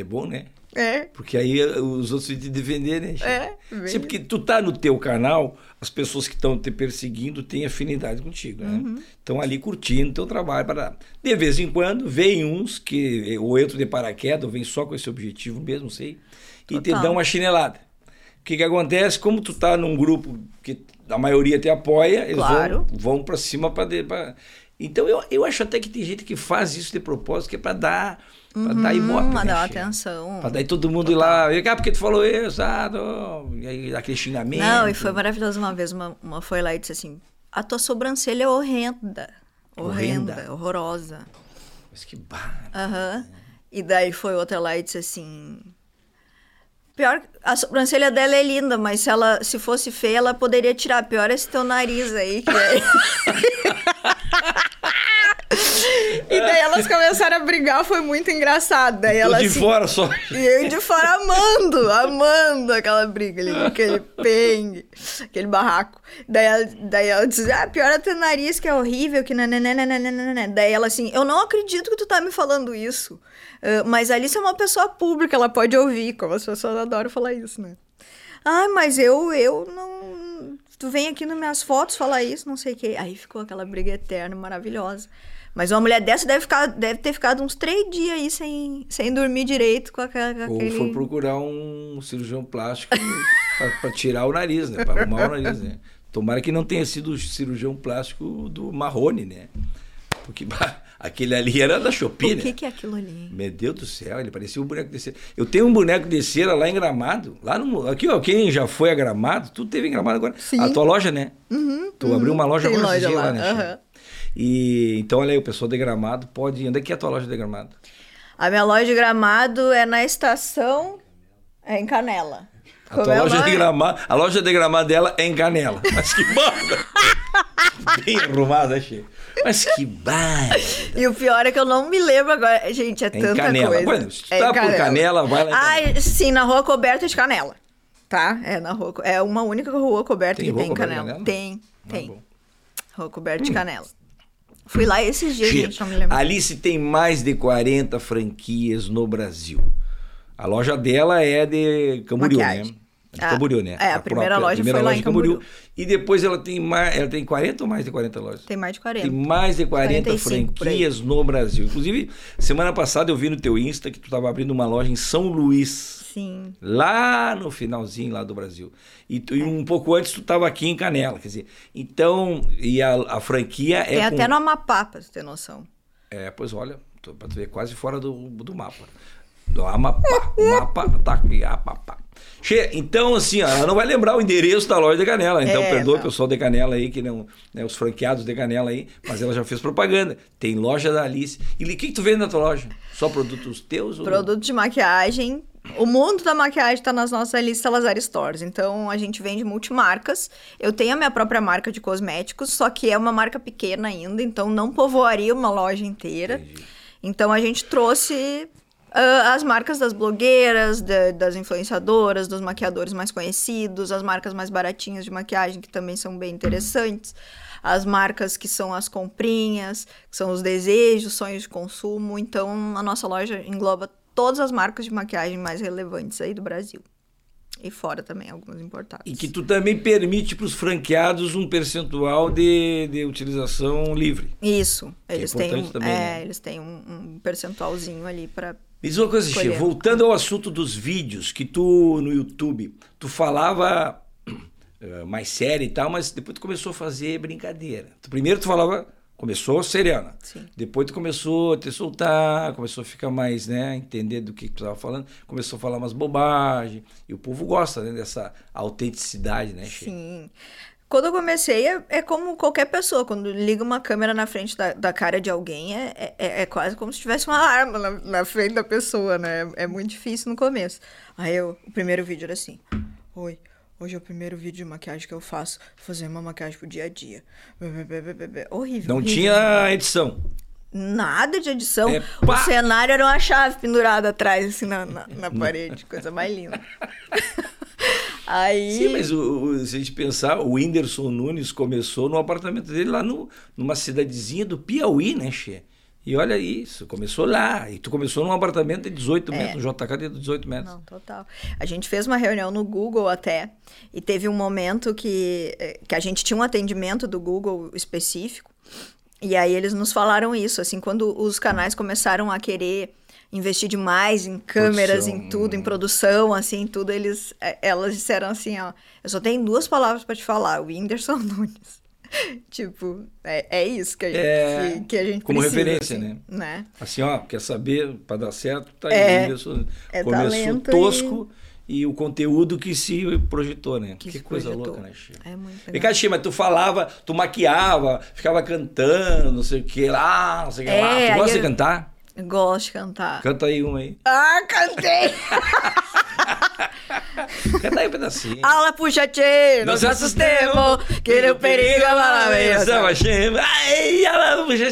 É bom, né? É, Porque aí eh, os outros vêm te defender, né? Chico? É, vem. Sim, porque tu tá no teu canal, as pessoas que estão te perseguindo têm afinidade contigo, né? Uhum. Estão ali curtindo teu trabalho. Para... De vez em quando, vem uns que eh, ou entram de paraquedas, ou vem só com esse objetivo mesmo, sei, e te Total. dão uma chinelada. O que que acontece? Como tu tá num grupo que a maioria te apoia, eles Claro. vão, vão para cima para... Então eu, eu acho até que tem gente que faz isso de propósito, que é para dar, pra dar ibope, né, dar Chico? atenção. Pra daí todo mundo ir lá, cá, porque tu falou isso, ah, não. e aí aquele xingamento. Não, e foi maravilhoso uma vez, uma, uma foi lá e disse assim, a tua sobrancelha é horrenda. Horrenda, Horrenda. horrorosa. Mas que barra. Aham. E daí foi outra lá e disse assim... Pior, a sobrancelha dela é linda, mas se ela se fosse feia, ela poderia tirar. Pior é esse teu nariz aí, que é... E daí ela elas começaram a brigar, foi muito engraçado. Daí Tô ela de assim, fora só. E eu de fora amando, amando aquela briga ali, aquele pengue, aquele barraco. Daí ela, daí ela diz, ah, pior é teu nariz, que é horrível, que nananana. Daí ela assim, eu não acredito que tu tá me falando isso. Uh, mas a Alice é uma pessoa pública, ela pode ouvir, como as pessoas adoram falar isso, né? Ah, mas eu, eu não... Tu vem aqui nas minhas fotos falar isso, não sei o quê. Aí ficou aquela briga eterna, maravilhosa. Mas uma mulher dessa deve, ficar, deve ter ficado uns três dias aí sem, sem dormir direito com, aquela, com Ou aquele... foi procurar um cirurgião plástico pra tirar o nariz, né? Pra arrumar o nariz, né? Tomara que não tenha sido o cirurgião plástico do Marrone, né? Porque aquele ali era da Shopee, O que, né? que é aquilo ali? Meu Deus do céu, ele parecia um boneco de cera. Eu tenho um boneco de cera lá em Gramado. Lá no. Aqui, ó, quem já foi a Gramado, tu teve em Gramado agora. Sim. A tua loja, né? Uhum, Tu abriu uma loja Tem agora loja dias lá, né, Chico? E então, olha aí, o pessoal de Gramado pode. Onde é que é a tua loja de Gramado? A minha loja de gramado é na estação. É em Canela. A Como tua é loja de gramado, a loja de gramado dela é em Canela. Mas que banda! Bem arrumada, achei. Mas que baita! E o pior é que eu não me lembro agora. Gente, é É tanta Canela. coisa. Bueno, se tu É tá por Canela, vai lá Ah, sim, na rua coberta de Canela. Tá? É na rua. É uma única rua coberta Tem que rua tem Canela. Canela? Tem, Ah, tem. bom. rua coberta de Canela. Fui lá esses dias, gente, não me lembro. Alice tem mais de 40 franquias no Brasil. A loja dela é de Camboriú, Maquiagem. né? De Ah, Camboriú, né? é, a primeira própria- loja primeira foi lá loja em de Camboriú. Camboriú. E depois ela tem mais, ela tem 40 ou mais de 40 lojas? Tem mais de 40. Tem mais de 40 45 por aí. franquias no Brasil. Inclusive, semana passada eu vi no teu Insta que tu estava abrindo uma loja em São Luís. Sim. Lá no finalzinho lá do Brasil. E, tu- e um pouco antes tu estava aqui em Canela, quer dizer. Então, e a, a franquia é Tem com- até no Amapá, pra ter noção. É, pois olha, tô, pra tu ver quase fora do, do mapa. Do Amapá. Mapa tá aqui, Amapá. Che, então, assim, ó, ela não vai lembrar o endereço da loja de Canela. Então, É, perdoa o pessoal de Canela aí, que não. Né, os franqueados de Canela aí, mas ela já fez propaganda. Tem loja da Alice. E o que, que tu vende na tua loja? Só produtos teus? ou- Produto de maquiagem. O mundo da maquiagem tá nas nossas Alice Salazar Stores. Então a gente vende multimarcas. Eu tenho a minha própria marca de cosméticos, só que é uma marca pequena ainda, então não povoaria uma loja inteira. Entendi. Então a gente trouxe ah, as marcas das blogueiras, da- das influenciadoras, dos maquiadores mais conhecidos, as marcas mais baratinhas de maquiagem que também são bem interessantes, as marcas que são as comprinhas, que são os desejos, sonhos de consumo. Então a nossa loja engloba todas as marcas de maquiagem mais relevantes aí do Brasil. E fora também, algumas importadas. E que tu também permite para os franqueados um percentual de, de utilização livre. Isso, é eles têm, importante um, também, é, né? eles têm um, um percentualzinho ali para Me diz uma coisa, Xê, voltando ao assunto dos vídeos, que tu no YouTube, tu falava eh, mais sério e tal, mas depois tu começou a fazer brincadeira. Tu, primeiro tu falava, começou serena. Sim. Depois tu começou a te soltar, começou a ficar mais, né, entender do que tu estava falando, começou a falar umas bobagens. E o povo gosta, né, dessa autenticidade, né, Xê? Sim. Quando eu comecei, é, é como qualquer pessoa. Quando liga uma câmera na frente da, da cara de alguém, é, é, é quase como se tivesse uma arma na, na frente da pessoa, né? É, é muito difícil no começo. Aí eu, o primeiro vídeo era assim: Oi, hoje é o primeiro vídeo de maquiagem que eu faço. Fazer uma maquiagem pro dia a dia. Horrível. Não horrível. tinha edição. Nada de edição. É, o cenário era uma chave pendurada atrás, assim, na, na, na parede. Coisa mais linda. Aí. Sim, mas o- o- se a gente pensar, o Whindersson Nunes começou no apartamento dele lá no, numa cidadezinha do Piauí, né, Xê? E olha isso, começou lá. E tu começou num apartamento de 18 metros, um JK de 18 metros. É. Não, total. A gente fez uma reunião no Google até, e teve um momento que, eh, que a gente tinha um atendimento do Google específico, e aí eles nos falaram isso, assim, quando os canais começaram a querer investir demais em câmeras, Produção. em tudo, em produção, assim, tudo, eles, eh, elas disseram assim, ó, eu só tenho duas palavras pra te falar, o Whindersson Nunes. tipo, é, é isso que a gente, É, que, que a gente como precisa, referência, assim, né? Assim, ó, quer saber, para dar certo, tá aí. É, o Whindersson é talento tosco e... o conteúdo que se projetou, né? Que, se coisa projetou. louca, né, Xê? É muito Vem legal. cá, Xê, mas tu falava, tu maquiava, ficava cantando, não sei o que lá, não sei o que É, lá. Tu aí gosta de eu- cantar? Eu gosto de cantar. Canta aí um aí. Ah, cantei! Canta aí um pedacinho. Ala puxa tchê, nós assustemos, que o perigo é maravilhoso. Ai, ala puxa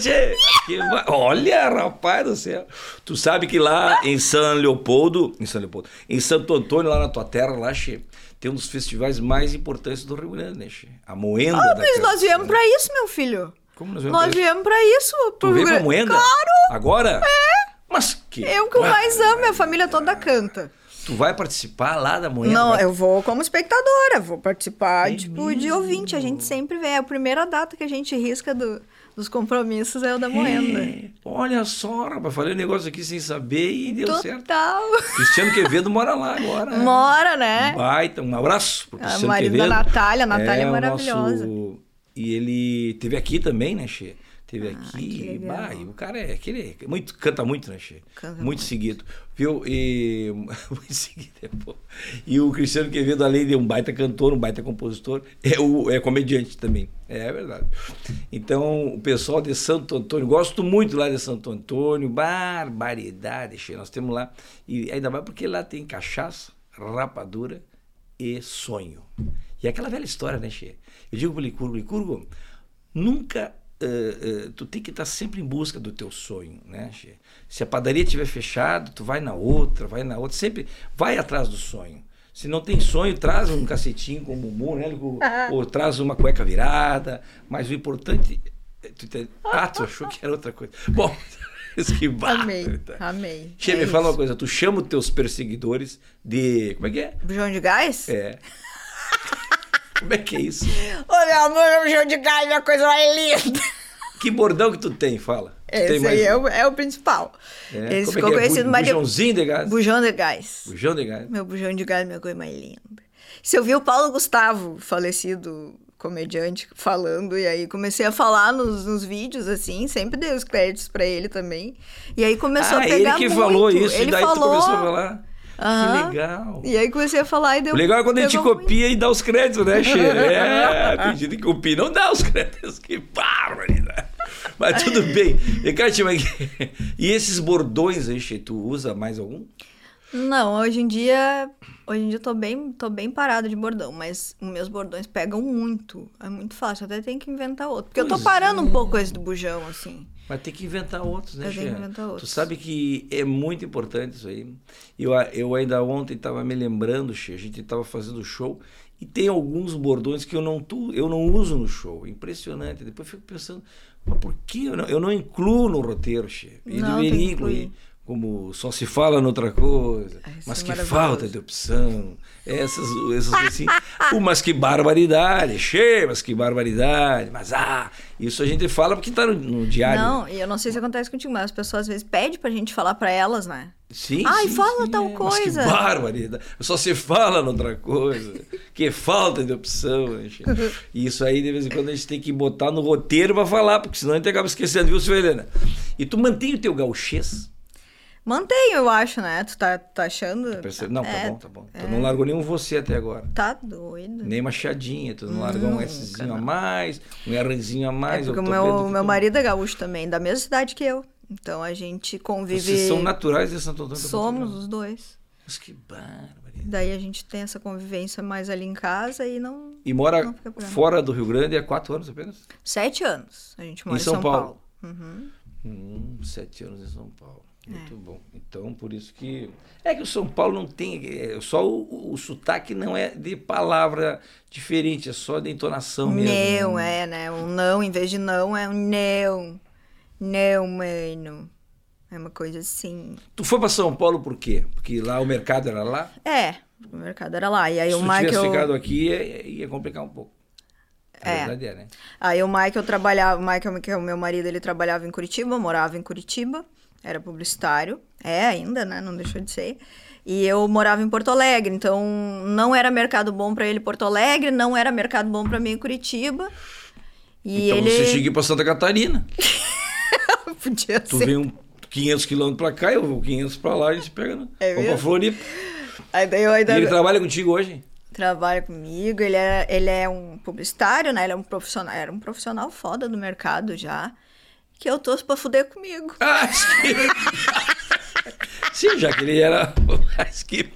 Olha, rapaz do céu. Tu sabe que lá em São Leopoldo, em São Leopoldo, em Santo Antônio, lá na tua terra, lá, che, tem um dos festivais mais importantes do Rio Grande, né, che? A Moenda Ah, mas nós viemos pra isso, meu filho. Como nós viemos Nós pra isso? viemos pra isso. Tu pro veio Rio pra Moenda? Claro! Agora? É. Mas que... Eu que mais amo, minha família toda canta. Tu vai participar lá da Moenda? Não, vai- eu vou como espectadora, vou participar, É tipo, de mesmo? ouvinte. A gente sempre vê. A primeira data que a gente risca do- dos compromissos é o da Moenda. É, olha só, rapaz, falei um negócio aqui sem saber e deu certo. Total. Cristiano Quevedo mora lá agora. né? Mora, né? Baita, um abraço pro Cristiano marido da Quevedo. Natália, a Natália é o maravilhosa. nosso- E ele teve aqui também, né, Che? Teve que aqui. Bah, o cara é aquele. é Muito, canta muito, né, Che? Canta muito, muito. seguido. Viu? E, muito seguido, é bom. E o Cristiano Quevedo, além de um baita cantor, um baita compositor, é, o, é comediante também. É verdade. Então, o pessoal de Santo Antônio, gosto muito lá de Santo Antônio, barbaridade, Che. Nós temos lá. E ainda mais porque lá tem cachaça, rapadura e sonho. E é aquela velha história, né, Che? Eu digo pro Licurgo, Licurgo, nunca. Eh, eh, tu tem que estar sempre em busca do teu sonho, né? Se a padaria estiver fechada, tu vai na outra, vai na outra, sempre vai atrás do sonho. Se não tem sonho, traz um cacetinho com bumbum, né? Licurgo? Ou traz uma cueca virada. Mas o importante. é tu ter- Ah, tu achou que era outra coisa. Bom, que Amei, amei. Che, É me fala isso. uma coisa, tu chama os teus perseguidores de. Como é que é? Bujão de gás? É. Como é que é isso? Ô, meu amor, bujão de gás é a coisa mais linda. Que bordão que tu tem, fala. Tem Esse mais aí é o, é o principal. É, Esse como ficou é é? conhecido Bu- mais de... Bujãozinho de gás? Bujão de gás. Bujão de gás. Meu bujão de gás é a minha coisa mais linda. Se eu vi o Paulo Gustavo, falecido comediante, falando, e aí comecei a falar nos, nos vídeos, assim, sempre dei os créditos pra ele também. E aí começou ah, a pegar ele que muito. falou isso, ele e daí falou... tu começou a falar. Aham. Que legal. E aí comecei a falar e deu O legal é quando a gente muito. copia e dá os créditos, né, Che? É, tem gente que copia e não dá os créditos. Que barbaridade. Mas tudo bem. E, Kátia, mas- e esses bordões aí, Che, tu usa mais algum? Não, hoje em dia, hoje em dia eu tô bem, tô bem parada de bordão, mas meus bordões pegam muito. É muito fácil, até tenho que inventar outro. Porque eu tô Pois parando é. um pouco esse do bujão, assim. Mas tem que inventar outros, né, Eu Che? que inventar Tu outros. sabe que é muito importante isso aí. Eu, eu ainda ontem estava me lembrando, Che, a gente estava fazendo show e tem alguns bordões que eu não, tu, eu não uso no show. Impressionante. Depois eu fico pensando, mas por que eu não, eu não incluo no roteiro, Che? E Não, tem deveria incluir. Como só se fala noutra coisa, isso mas é que falta de opção. Essas, essas assim. Mas que barbaridade, Che, mas que barbaridade. Mas ah, isso a gente fala porque está no, no diário. Não, e eu não sei se acontece contigo, mas as pessoas às vezes pedem pra gente falar pra elas, né? Sim, Ai, sim, fala sim, tal é. Mas que coisa. barbaridade. Só se fala noutra coisa. que falta de opção. gente? E isso aí, de vez em quando, a gente tem que botar no roteiro pra falar, porque senão a gente acaba esquecendo, viu, Silvia Helena? E tu mantém o teu gauchês? Mantenho, eu acho, né? Tu tá, tá achando? Percebe? Não, tá É, bom, tá bom. Tu não largou nenhum você até agora. Tá doido. Nem machadinha, tu não largou um Szinho a mais, um Rzinho a É mais. porque eu o meu, meu tu- marido é gaúcho também, da mesma cidade que eu. Então a gente convive. Vocês são naturais de Santo Antônio Somos Portugal. os dois. Mas que barbaridade. Daí a gente tem essa convivência mais ali em casa e não. E mora Não fora do Rio Grande há quatro anos apenas? Sete anos a gente mora Em em São São, Paulo. Paulo. Uhum. Hum, sete anos em São Paulo. Muito É. bom. Então, por isso que. É que o São Paulo não tem. é só o, o sotaque não é de palavra diferente, é só de entonação mesmo. Não, é, né? Um não, em vez de não, é um não. Não, mano. É uma coisa assim. Tu foi para São Paulo por quê? Porque lá o mercado era lá? É, o mercado era lá. E aí Se o tu tivesse Michael. ficado aqui, ia, ia complicar um pouco. A É. verdade é, né? Aí o Michael trabalhava, o Michael, que é o meu marido, ele trabalhava em Curitiba, morava em Curitiba, era publicitário, é ainda, né? Não deixou de ser. E eu morava em Porto Alegre, então não era mercado bom pra ele Porto Alegre, não era mercado bom pra mim em Curitiba. E então ele você chega para Santa Catarina. podia Tu ser. vem um 500 quilômetros para cá, eu vou 500 para lá, a gente pega. Né? É Vamos pra? Floripa. Aí daí eu E ainda ele trabalha contigo hoje? trabalha comigo, ele é, ele é um publicitário, né? Ele é um profissional, era um profissional foda do mercado já, que eu torço pra fuder comigo. Ah, que... Sim, já que ele era. Mas que.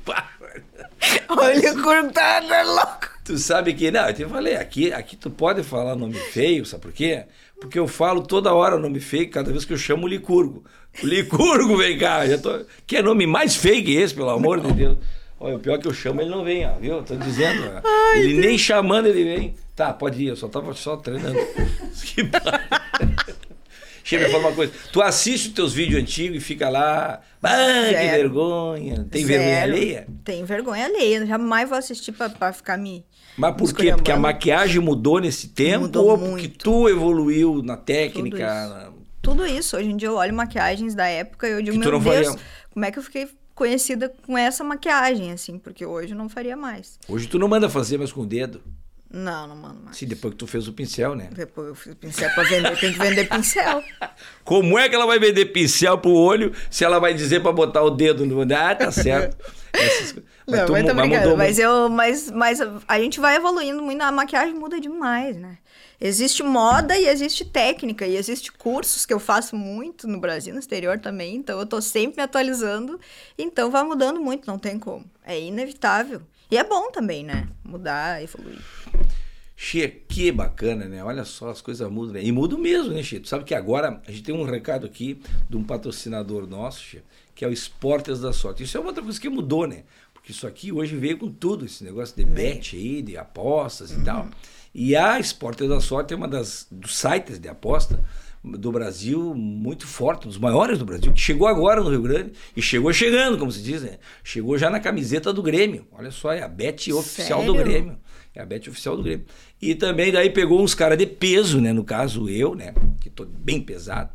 Olha o tá louco. Tu sabe que, não, eu te falei, aqui, aqui tu pode falar nome feio, sabe por quê? Porque eu falo toda hora nome feio, cada vez que eu chamo o Licurgo. O Licurgo, vem cá, já tô... que é nome mais feio que esse, pelo amor de Deus. Olha, o pior é que eu chamo, ele não vem, ó, viu? Tô dizendo. Ai, ele Deus. nem chamando, ele vem. Tá, pode ir, eu só tava só treinando. Que Chega, me fala uma coisa. Tu assiste os teus vídeos antigos e fica lá. Ah, que vergonha. Tem vergonha Zero. alheia? Tem vergonha alheia. Jamais vou assistir pra, pra ficar me. Mas por quê? Porque a maquiagem mudou nesse tempo Mudou ou porque muito. tu evoluiu na Tudo técnica? isso. na- Tudo isso. Hoje em dia eu olho maquiagens da época e eu digo, Que meu Deus, faria. como é que eu fiquei conhecida com essa maquiagem, assim? Porque hoje eu não faria mais. Hoje tu não manda fazer mais com o dedo. Não, não mando mais. Sim, depois que tu fez o pincel, né? Depois eu fiz pincel pra vender, tem que vender pincel. Como é que ela vai vender pincel pro olho se ela vai dizer pra botar o dedo no. Ah, tá certo. Essas coisas. Não, tu mas tô brincando. mudou Mas, eu, mas, mas a gente vai evoluindo muito, a maquiagem muda demais, né? Existe moda e existe técnica, e existe cursos que eu faço muito no Brasil, no exterior também, então eu tô sempre me atualizando, então vai mudando muito, não tem como. É inevitável. E é bom também, né? Mudar, evoluir. Che, que bacana, né? Olha só, as coisas mudam, né? E mudam mesmo, né, Che? Tu sabe que agora a gente tem um recado aqui de um patrocinador nosso, Che, que é o Esportes da Sorte. Isso é uma outra coisa que mudou, né? Porque isso aqui hoje veio com tudo, esse negócio de bet aí, de apostas e tal. E a Esportes da Sorte é uma das dos sites de aposta do Brasil muito forte, um dos maiores do Brasil, que chegou agora no Rio Grande e chegou chegando, como se diz, né? Chegou já na camiseta do Grêmio. Olha só, é a bet oficial do? Grêmio. É a bet oficial do Grêmio. E também daí pegou uns caras de peso, né? No caso eu, né? Que tô bem pesado.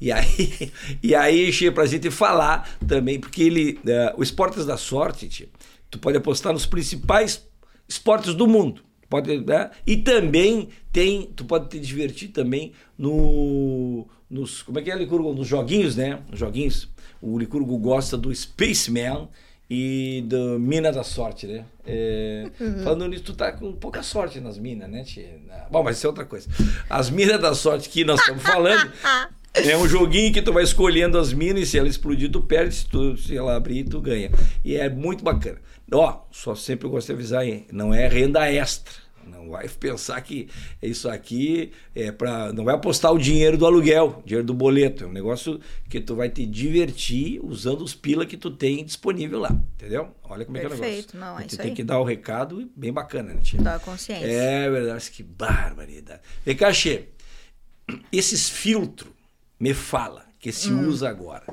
E aí, e aí chega pra gente falar também, porque ele, eh, o Esportes da Sorte, tia, tu pode apostar nos principais esportes do mundo. Pode, né? E também tem, tu pode te divertir também no, nos, como é que é, Licurgo? Nos joguinhos, né? Nos joguinhos. O Licurgo gosta do Spaceman e do Mina da Sorte, né? É, Falando nisso, tu tá com pouca sorte nas minas, né, tia? Bom, mas isso é outra coisa. As minas da sorte que nós estamos falando é um joguinho que tu vai escolhendo as minas e se ela explodir, tu perde, se, tu, se ela abrir, tu ganha. E é muito bacana. Ó, só sempre eu gosto de avisar, hein? Não é renda extra. Não vai pensar que isso aqui é para não vai apostar o dinheiro do aluguel, dinheiro do boleto. É um negócio que tu vai te divertir usando os pila que tu tem disponível lá, entendeu? Olha como é que é o negócio. Perfeito, não, é tu tem aí. que dar o recado bem bacana, né, tia? Dá consciência. É verdade, que barbaridade. Vem cá, esses filtros, me fala, que se Hum. usa agora.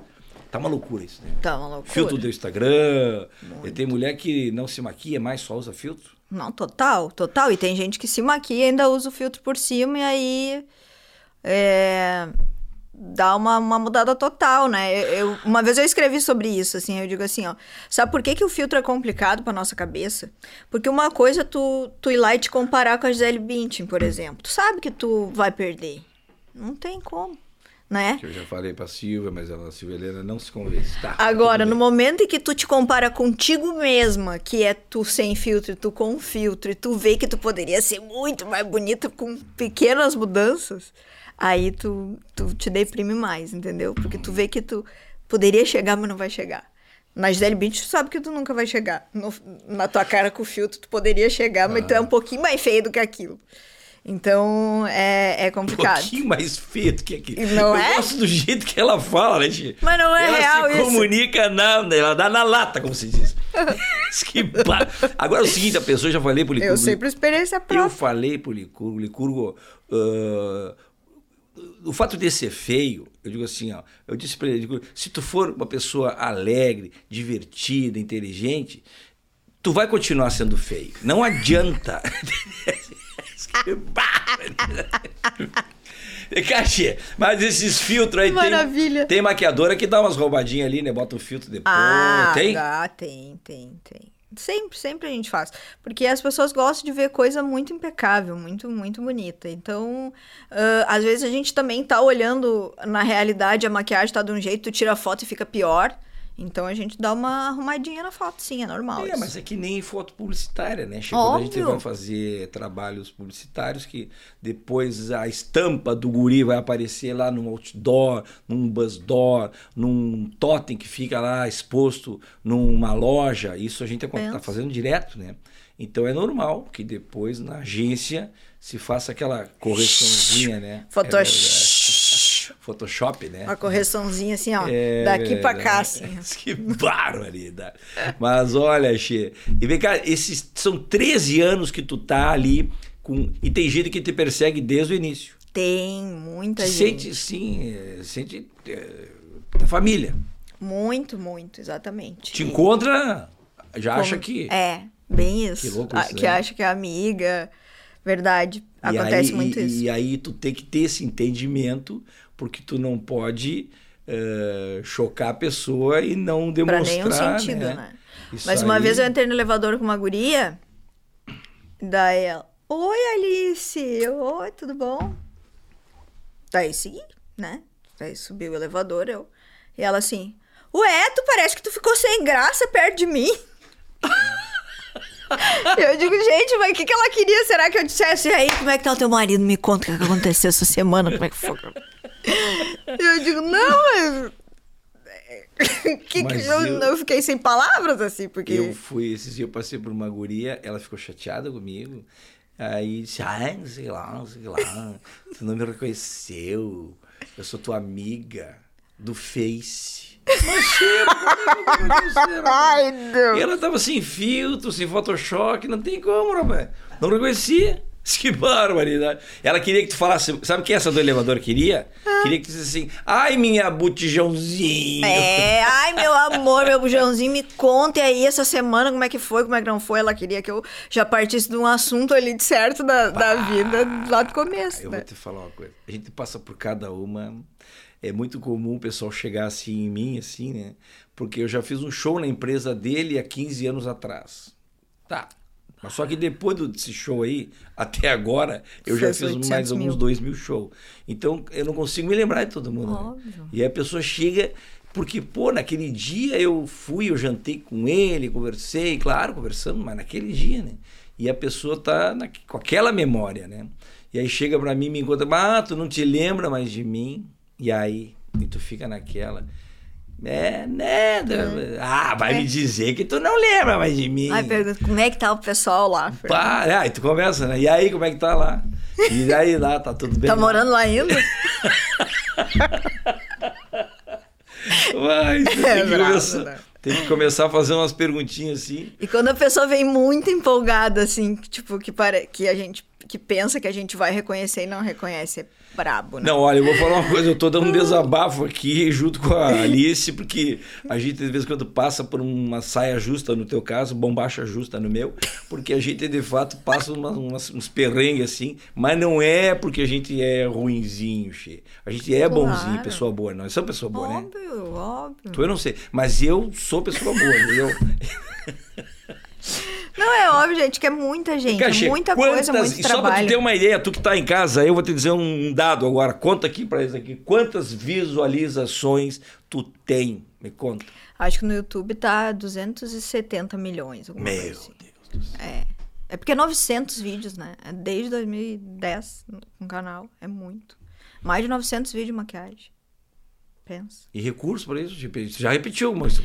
Tá uma loucura isso, né? Tá uma loucura. Filtro do Instagram. E tem mulher que não se maquia mais, só usa filtro. Não, total, total. E tem gente que se maquia e ainda usa o filtro por cima e aí é, dá uma, uma mudada total, né? Eu, eu- uma vez eu escrevi sobre isso, assim, eu digo assim, ó, sabe por que, que o filtro é complicado pra nossa cabeça? Porque uma coisa é tu, tu ir lá e te comparar com a Gisele Bündchen, por exemplo. Tu sabe que tu vai perder. Não tem como, né? Que eu já falei pra Silvia, mas ela, a Silvia Helena não se convence. Tá, Agora, no momento em que tu te compara contigo mesma, que é tu sem filtro e tu com filtro, e tu vê que tu poderia ser muito mais bonita com pequenas mudanças, aí tu, tu te deprime mais, entendeu? Porque tu vê que tu poderia chegar, mas não vai chegar. Na Gisele Bündchen, tu sabe que tu nunca vai chegar. No- na tua cara com filtro, tu poderia chegar, mas tu Ah. é um pouquinho mais feio do que aquilo. Então, é, é Um complicado. pouquinho mais feio do que aqui. Não eu é? gosto do jeito que ela fala, né, Tia? Mas não é ela real se isso. comunica, não, ela dá na lata, como se diz. que Agora é o seguinte, a pessoa, eu já falei pro Licurgo. Eu sempre experiência Eu própria. falei pro Licurgo, Licurgo, ah, o fato de ser feio, eu digo assim, ó, eu disse pra ele, Licurgo, se tu for uma pessoa alegre, divertida, inteligente, tu vai continuar sendo feio. Não adianta. Cachê, mas esses filtros aí Maravilha. tem. Tem maquiadora que dá umas roubadinhas ali, né? Bota o filtro depois. Ah, tem? dá, tem, tem, tem. Sempre, sempre a gente faz. Porque as pessoas gostam de ver coisa muito impecável, muito, muito bonita. Então, ah, às vezes a gente também tá olhando na realidade, a maquiagem tá de um jeito, tu tira a foto e fica pior. Então a gente dá uma arrumadinha na foto, sim, é normal. É, isso. mas é que nem foto publicitária, né? Chega quando a gente Óbvio. vai fazer trabalhos publicitários que depois a estampa do guri vai aparecer lá num outdoor, num buzzdoor, num totem que fica lá exposto numa loja. Isso a gente está Pensa. fazendo direto, né? Então é normal que depois na agência se faça aquela correçãozinha, né? É verdade. Photoshop, né? Uma correçãozinha assim, ó. É daqui pra verdade. cá, assim. Que barbaridade. Mas olha, Xê. E vem cá, esses são 13 anos que tu tá ali com. E tem gente que te persegue desde o início. Tem muita gente. sente, sim, é, sente é, da família. Muito, muito, exatamente. Te encontra, já como- acha que. É, bem isso. Que louco Ah, isso, Que né? acha que é amiga. Verdade. E Acontece aí, muito e, isso. E aí tu tem que ter esse entendimento, porque tu não pode eh, chocar a pessoa e não Pra demonstrar. nenhum sentido, né? né? Mas uma aí- vez eu entrei no elevador com uma guria, daí ela, oi Alice, eu, oi, tudo bom? Daí segui, né? Daí subiu o elevador, eu. E ela assim, ué, tu parece que tu ficou sem graça perto de mim. Eu digo, gente, mas o que, que ela queria? Será que eu dissesse, e aí, como é que tá o teu marido? Me conta o que aconteceu essa semana, como é que foi? Eu digo, não, mas... que, Mas que eu, eu- eu fiquei sem palavras, assim, porque... Eu fui, esses dias eu passei por uma guria, ela ficou chateada comigo. Aí disse, ah, não sei lá, não sei lá, tu não me reconheceu, eu sou tua amiga do Face. Mas cheiro, é? Ai, Deus. E ela tava sem filtro, sem Photoshop, não tem como, rapaz. Não reconhecia. Que barbaridade. Ela queria que tu falasse. Sabe o que essa do elevador queria? Queria que tu dissesse assim: ai, minha botijãozinho. É, ai, meu amor, meu bujãozinho, me conta aí essa semana como é que foi, como é que não foi. Ela queria que eu já partisse de um assunto ali de certo da, da vida lá do começo, Eu né? vou te falar uma coisa. A gente passa por cada uma. É muito comum o pessoal chegar assim em mim, assim, né? Porque eu já fiz um show na empresa dele há 15 anos atrás. Tá. Só que depois desse show aí, até agora, eu já fiz 800 mais alguns dois mil shows. Então, eu não consigo me lembrar de todo mundo. né? Óbvio. E aí a pessoa chega. Porque, pô, naquele dia eu fui, eu jantei com ele, conversei, claro, conversando, mas naquele dia, né? E a pessoa tá na- com aquela memória, né? E aí chega pra mim e me encontra, ah, tu não te lembra mais de mim? E aí, e tu fica naquela. É, né? Ah, vai É. me dizer que tu não lembra mais de mim. Ai, pergunta, como é que tá o pessoal lá? Pá, é, aí tu conversa, né? E aí, como é que tá lá? E aí lá, tá tudo bem? Tá lá? morando lá ainda? Tu tem, É que bravo, começar, né? tem que começar a fazer umas perguntinhas assim. E quando a pessoa vem muito empolgada, assim, tipo, que, pare... que a gente que pensa que a gente vai reconhecer e não reconhece, é brabo, né? Não, olha, eu vou falar uma coisa, eu tô dando um desabafo aqui junto com a Alice, porque a gente de vez em quando passa por uma saia justa no teu caso, bombacha justa no meu, porque a gente de fato passa uma- umas- uns perrengues assim, mas não é porque a gente é ruinzinho, che. A gente é Claro. bonzinho, pessoa boa, nós somos pessoa boa, né? Óbvio, óbvio. Tu eu não sei, mas eu sou pessoa boa, entendeu? Não, é óbvio, gente, que é muita gente, Cachê, é muita coisa, quantas- muito e só pra tu ter uma ideia, tu que tá em casa, eu vou te dizer um dado agora. Conta aqui pra eles aqui. Quantas visualizações tu tem? Me conta. Acho que no YouTube tá 270 milhões, alguma Meu coisa assim. Deus do céu. É. É porque é 900 vídeos, né? É desde 2010 no canal. É muito. Mais de 900 vídeos de maquiagem. Pensa. E recurso pra isso? Já repetiu coisas.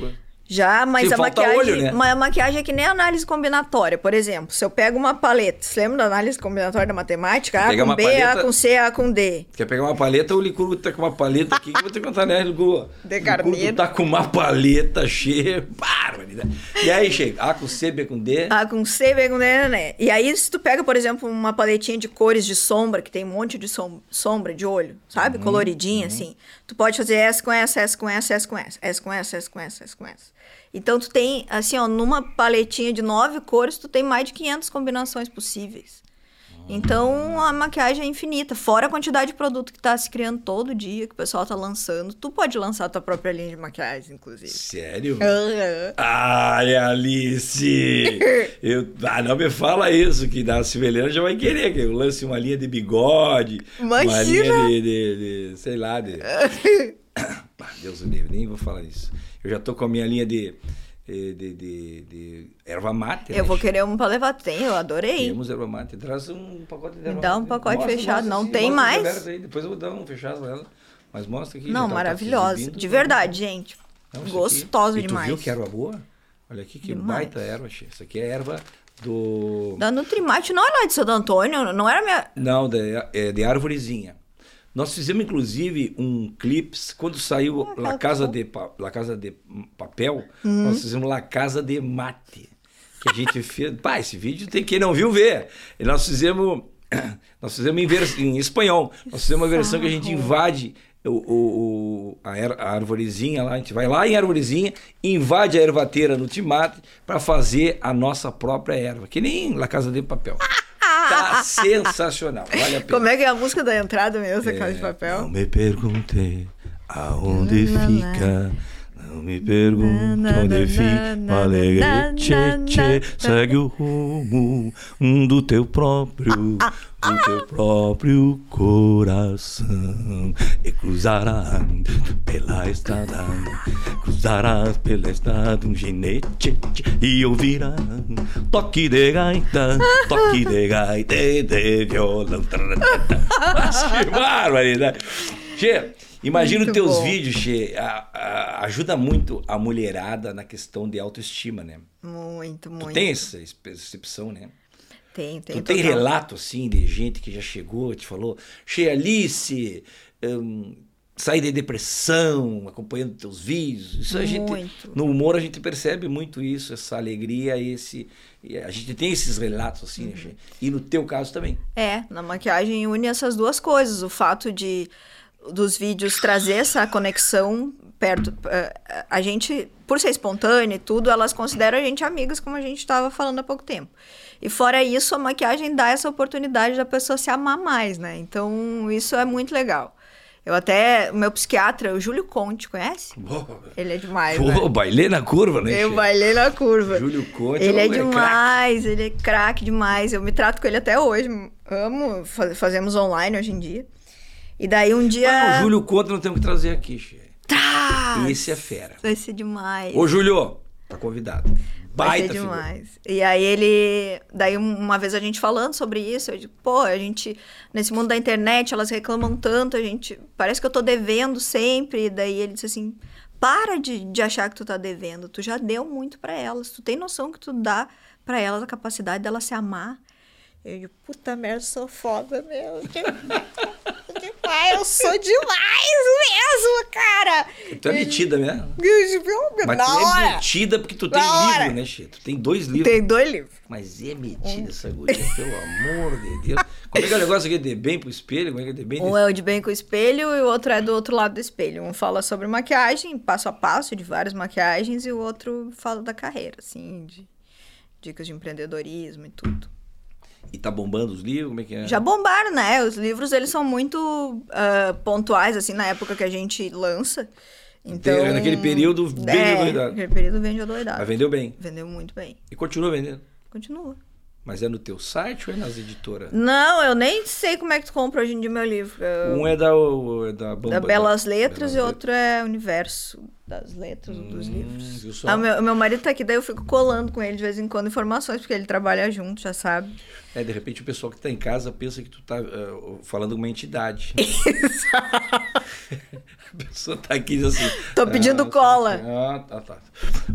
Já, mas Sim, a maquiagem, olho, né? a maquiagem é que nem análise combinatória. Por exemplo, se eu pego uma paleta, você lembra da análise combinatória da matemática? A com B, paleta- A com C, A com D. Quer pegar uma paleta? O Licurgo tá com uma paleta aqui que eu vou te contar, né, Licurgo? De carneiro. tá com uma paleta cheia. Barbaridade. E aí, chega. A com C, B com D. A com C, B com D, né, né? E aí, se tu pega, por exemplo, uma paletinha de cores de sombra, que tem um monte de som- sombra de olho, sabe? Uhum, Coloridinha, assim. Tu pode fazer essa com essa, essa com essa, essa com essa, essa com essa, essa com essa, essa com essa. Então, tu tem, assim, ó, numa paletinha de nove cores, tu tem mais de 500 combinações possíveis. Então, a maquiagem é infinita. Fora a quantidade de produto que tá se criando todo dia, que o pessoal tá lançando. Tu pode lançar tua própria linha de maquiagem, inclusive. Sério? Aham. Ai, Alice! Eu, ah, não me fala isso, que da Silvelena já vai querer que eu lance uma linha de bigode, uma Imagina! linha de, de- de- sei lá, de... Deus o livre, nem vou falar isso. Eu já tô com a minha linha de, de, de, de, erva mate. Eu né, vou querer um pra levar. Tem, eu adorei. Temos erva mate. Traz um pacote de erva dá um mate. pacote fechado, não sim, tem mostra mais. Depois eu vou dar um fechado pra ela. Mas mostra aqui. Não, tá- tá maravilhosa. exibindo. de verdade, gente. Não, isso aqui- Gostosa e tu demais. viu que erva boa? Olha aqui que Demais. baita erva, Che. Isso aqui é erva do... Da Nutrimate não é lá de Santo Antônio, não era minha. Não, de, é de árvorezinha. Nós fizemos, inclusive, um clips, quando saiu Ah, La, tá Casa de, Pa- La Casa de Papel, Uhum. nós fizemos La Casa de Mate. Que a gente fez. Pá, esse vídeo tem quem não viu ver. E nós fizemos. Nós fizemos em, vers- em espanhol. Nós fizemos uma versão que a gente invade o, o, o- a, er- a arvorezinha lá. A gente vai lá em arvorezinha, invade a ervateira no timate para fazer a nossa própria erva. Que nem La Casa de Papel. Tá sensacional. Vale a pena. Como é que é a música da entrada mesmo, da Casa de Não Papel? me perguntei aonde fica. Não me pergunte onde fica. na, tchê, na. segue o rumo do teu próprio, do teu próprio coração. E cruzará pela estrada, cruzarás pela estrada um ginete e ouvirá toque de gaita, toque de gaita e de violão. Mas que barbaridade. Che, imagina os Muito teus bom. vídeos, Che, a- a- ajuda muito a mulherada na questão de autoestima, né? Muito, muito. Tu tem essa percepção, né? Tem, tem. tu tem total. relato, assim, de gente que já chegou, te falou, Che, Alice, hum, saí de depressão, acompanhando teus vídeos. Isso a gente, Muito. no humor a gente percebe muito isso, essa alegria, esse... A gente tem esses relatos, assim, né, Che? E no teu caso também. É, na maquiagem une essas duas coisas. O fato de dos vídeos trazer essa conexão perto. eh, A gente, por ser espontânea e tudo, elas consideram a gente amigas, como a gente estava falando há pouco tempo. E fora isso, a maquiagem dá essa oportunidade da pessoa se amar mais, né? Então, isso é muito legal. Eu até, o meu psiquiatra, o Júlio Conte, conhece? Ele é demais, né? Pô, bailei na curva, né? Eu bailei na curva. Júlio Conte Ele é é demais, ele é craque demais. Eu me trato com ele até hoje. Amo, fa- fazemos online hoje em dia. E daí um dia. Ah, o Júlio Conte não temos que trazer aqui, Che. Tá! Esse é fera. Vai ser demais. Ô, Júlio, tá convidado. Vai Baita ser figura. demais. E aí ele. Daí um- uma vez a gente falando sobre isso, eu digo, pô, a gente. Nesse mundo da internet, elas reclamam tanto, a gente. Parece que eu tô devendo sempre. E daí ele disse assim. Para de, de achar que tu tá devendo. Tu já deu muito pra elas. Tu tem noção que tu dá pra elas a capacidade delas se amar. Eu digo, puta merda, sou foda mesmo. Pai, eu sou demais mesmo, cara. Tu é metida mesmo. Meu, Mas tu é hora. metida porque tu tem Na hora. livro, né, Che? Tu tem dois livros. Tem dois livros. Mas é metida essa guria, pelo amor de Deus. Como é que é o negócio aqui de bem pro espelho? Como é que é de bem... Um é o de bem com o espelho e o outro é do outro lado do espelho. Um fala sobre maquiagem, passo a passo de várias maquiagens, e o outro fala da carreira, assim, de dicas de empreendedorismo e tudo. E tá bombando os livros? Como é que é? Já bombaram, né? Os livros, eles são muito ah, pontuais, assim, na época que a gente lança. Então, Tem- naquele período, vende é, adoidado. naquele período vende adoidado. Mas vendeu bem. Vendeu muito bem. E continua vendendo. Continua. Mas é no teu site ou é nas editoras? Não, eu nem sei como é que tu compra hoje em dia meu livro. Eu- Um é da, o- é da, Bamba, da Belas Letras Belas e outro é Universo das Letras ou dos Hum, livros. viu só? Ah, meu, meu marido tá aqui, daí eu fico colando com ele de vez em quando informações, porque ele trabalha junto, já sabe. É, de repente o pessoal que tá em casa pensa que tu tá ah, falando com uma entidade. a pessoa tá aqui e diz assim. Tô pedindo ah, cola. Ah, tá, tá.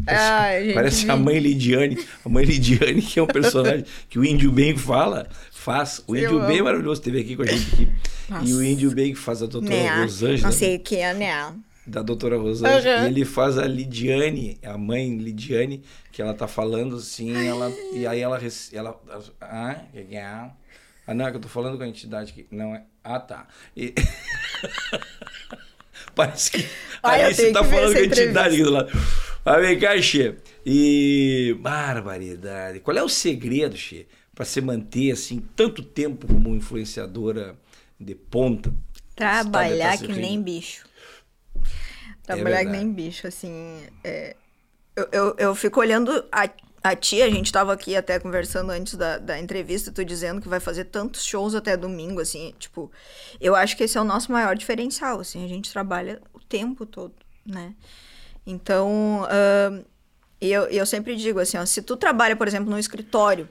Ai, gente, Parece a mãe Lidiane. A mãe Lidiane, que é um personagem que o Índio Bem fala, faz. O Índio Bem é maravilhoso, esteve aqui com a gente aqui. E Nossa. o Índio Bem que faz a doutora Né? Rosângela. Não sei o que é, né? Da doutora. Uhum. E ele faz a Lidiane, a mãe Lidiane, que ela tá falando assim, ela, e aí ela. ela ah, que que é? Ah, não, é que eu tô falando com a entidade aqui. Não é. Ah, tá. E- Parece que Ai, aí você tá que falando com a entidade aqui do lado. Mas vem cá, Xê. E. Barbaridade. Qual é o segredo, Xê, pra se manter assim tanto tempo como influenciadora de ponta? Trabalhar tá- que tá- nem bicho. Trabalhar que verdade. nem bicho, assim. é, eu, eu, eu fico olhando a, a tia, a gente tava aqui até conversando antes da, da entrevista, tu dizendo que vai fazer tantos shows até domingo, assim, tipo, eu acho que esse é o nosso maior diferencial, assim, a gente trabalha o tempo todo. né? Então, uh, eu, eu sempre digo assim, ó, se tu trabalha, por exemplo, num escritório,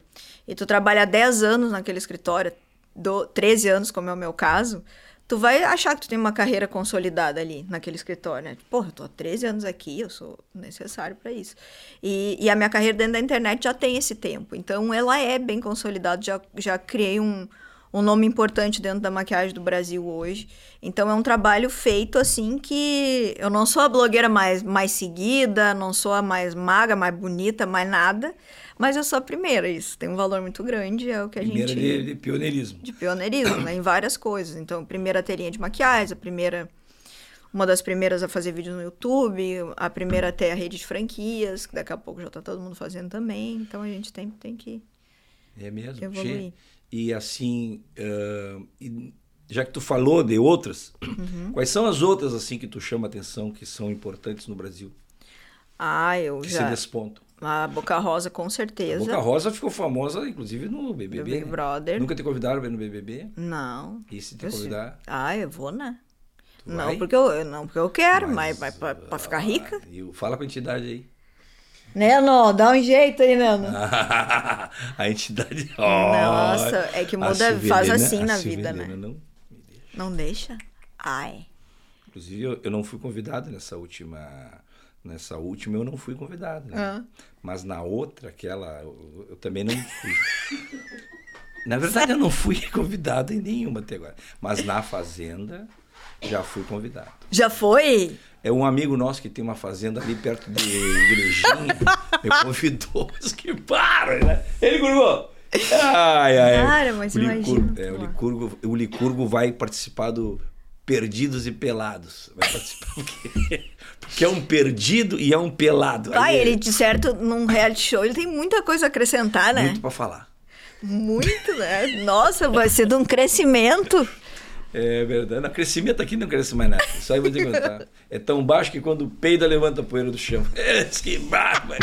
e tu trabalha 10 anos naquele escritório, do, 13 anos, como é o meu caso, tu vai achar que tu tem uma carreira consolidada ali naquele escritório, né? Porra, eu tô há 13 anos aqui, eu sou necessário para isso. E, e, a minha carreira dentro da internet já tem esse tempo, então ela é bem consolidada, já, já criei um, um nome importante dentro da maquiagem do Brasil hoje. Então é um trabalho feito assim que eu não sou a blogueira mais, mais seguida, não sou a mais magra, mais bonita, mais nada, mas eu sou a primeira. Isso tem um valor muito grande, é o que a primeira gente. De, de pioneirismo. De pioneirismo, né? Em várias coisas. Então, primeira telinha de maquiagem, a primeira. Uma das primeiras a fazer vídeos no YouTube, a primeira a ter a rede de franquias, que daqui a pouco já tá todo mundo fazendo também. Então a gente tem, tem que. É mesmo. Evoluir. E assim, uh, e já que tu falou de outras, uhum. quais são as outras assim que tu chama atenção que são importantes no Brasil? Ah, eu que já. se despontam. A Boca Rosa, com certeza. A Boca Rosa ficou famosa, inclusive, no BBB. No Big né? Brother. Nunca te convidaram para ir no BBB? Não. E se te convidar? Ah, eu vou, né? Tu não vai? porque, eu, não porque eu quero, mas, mas, mas pra, ficar rica. E fala com a entidade aí. Neno, dá um jeito aí, Neno. a entidade. Oh, Nossa, é que muda, Silvia faz assim na vida, né? Não. Não deixa? Ai. Inclusive, eu, eu não fui convidado nessa última. Nessa última eu não fui convidado. né? Ah. Mas na outra, aquela, eu, eu também não fui. na verdade, eu não fui convidado em nenhuma até agora. Mas na Fazenda, já fui convidado. Já foi? É um amigo nosso que tem uma fazenda ali perto de Igrejinha, me convidou. Que para, né? Ele curvou. Ai, ai. Cara, mas o imagina, Licurgo, é, o. Licurgo, o Licurgo vai participar do Perdidos e Pelados. Vai participar porque, porque é um perdido e é um pelado. Ah, é ele, de certo, num reality show, ele tem muita coisa a acrescentar, né? Muito pra falar. Muito, né? Nossa, vai ser de um crescimento. É verdade. No crescimento aqui não cresce mais nada. Só aí vou te contar. É tão baixo que quando peida, levanta a poeira do chão. É, que bárbaro.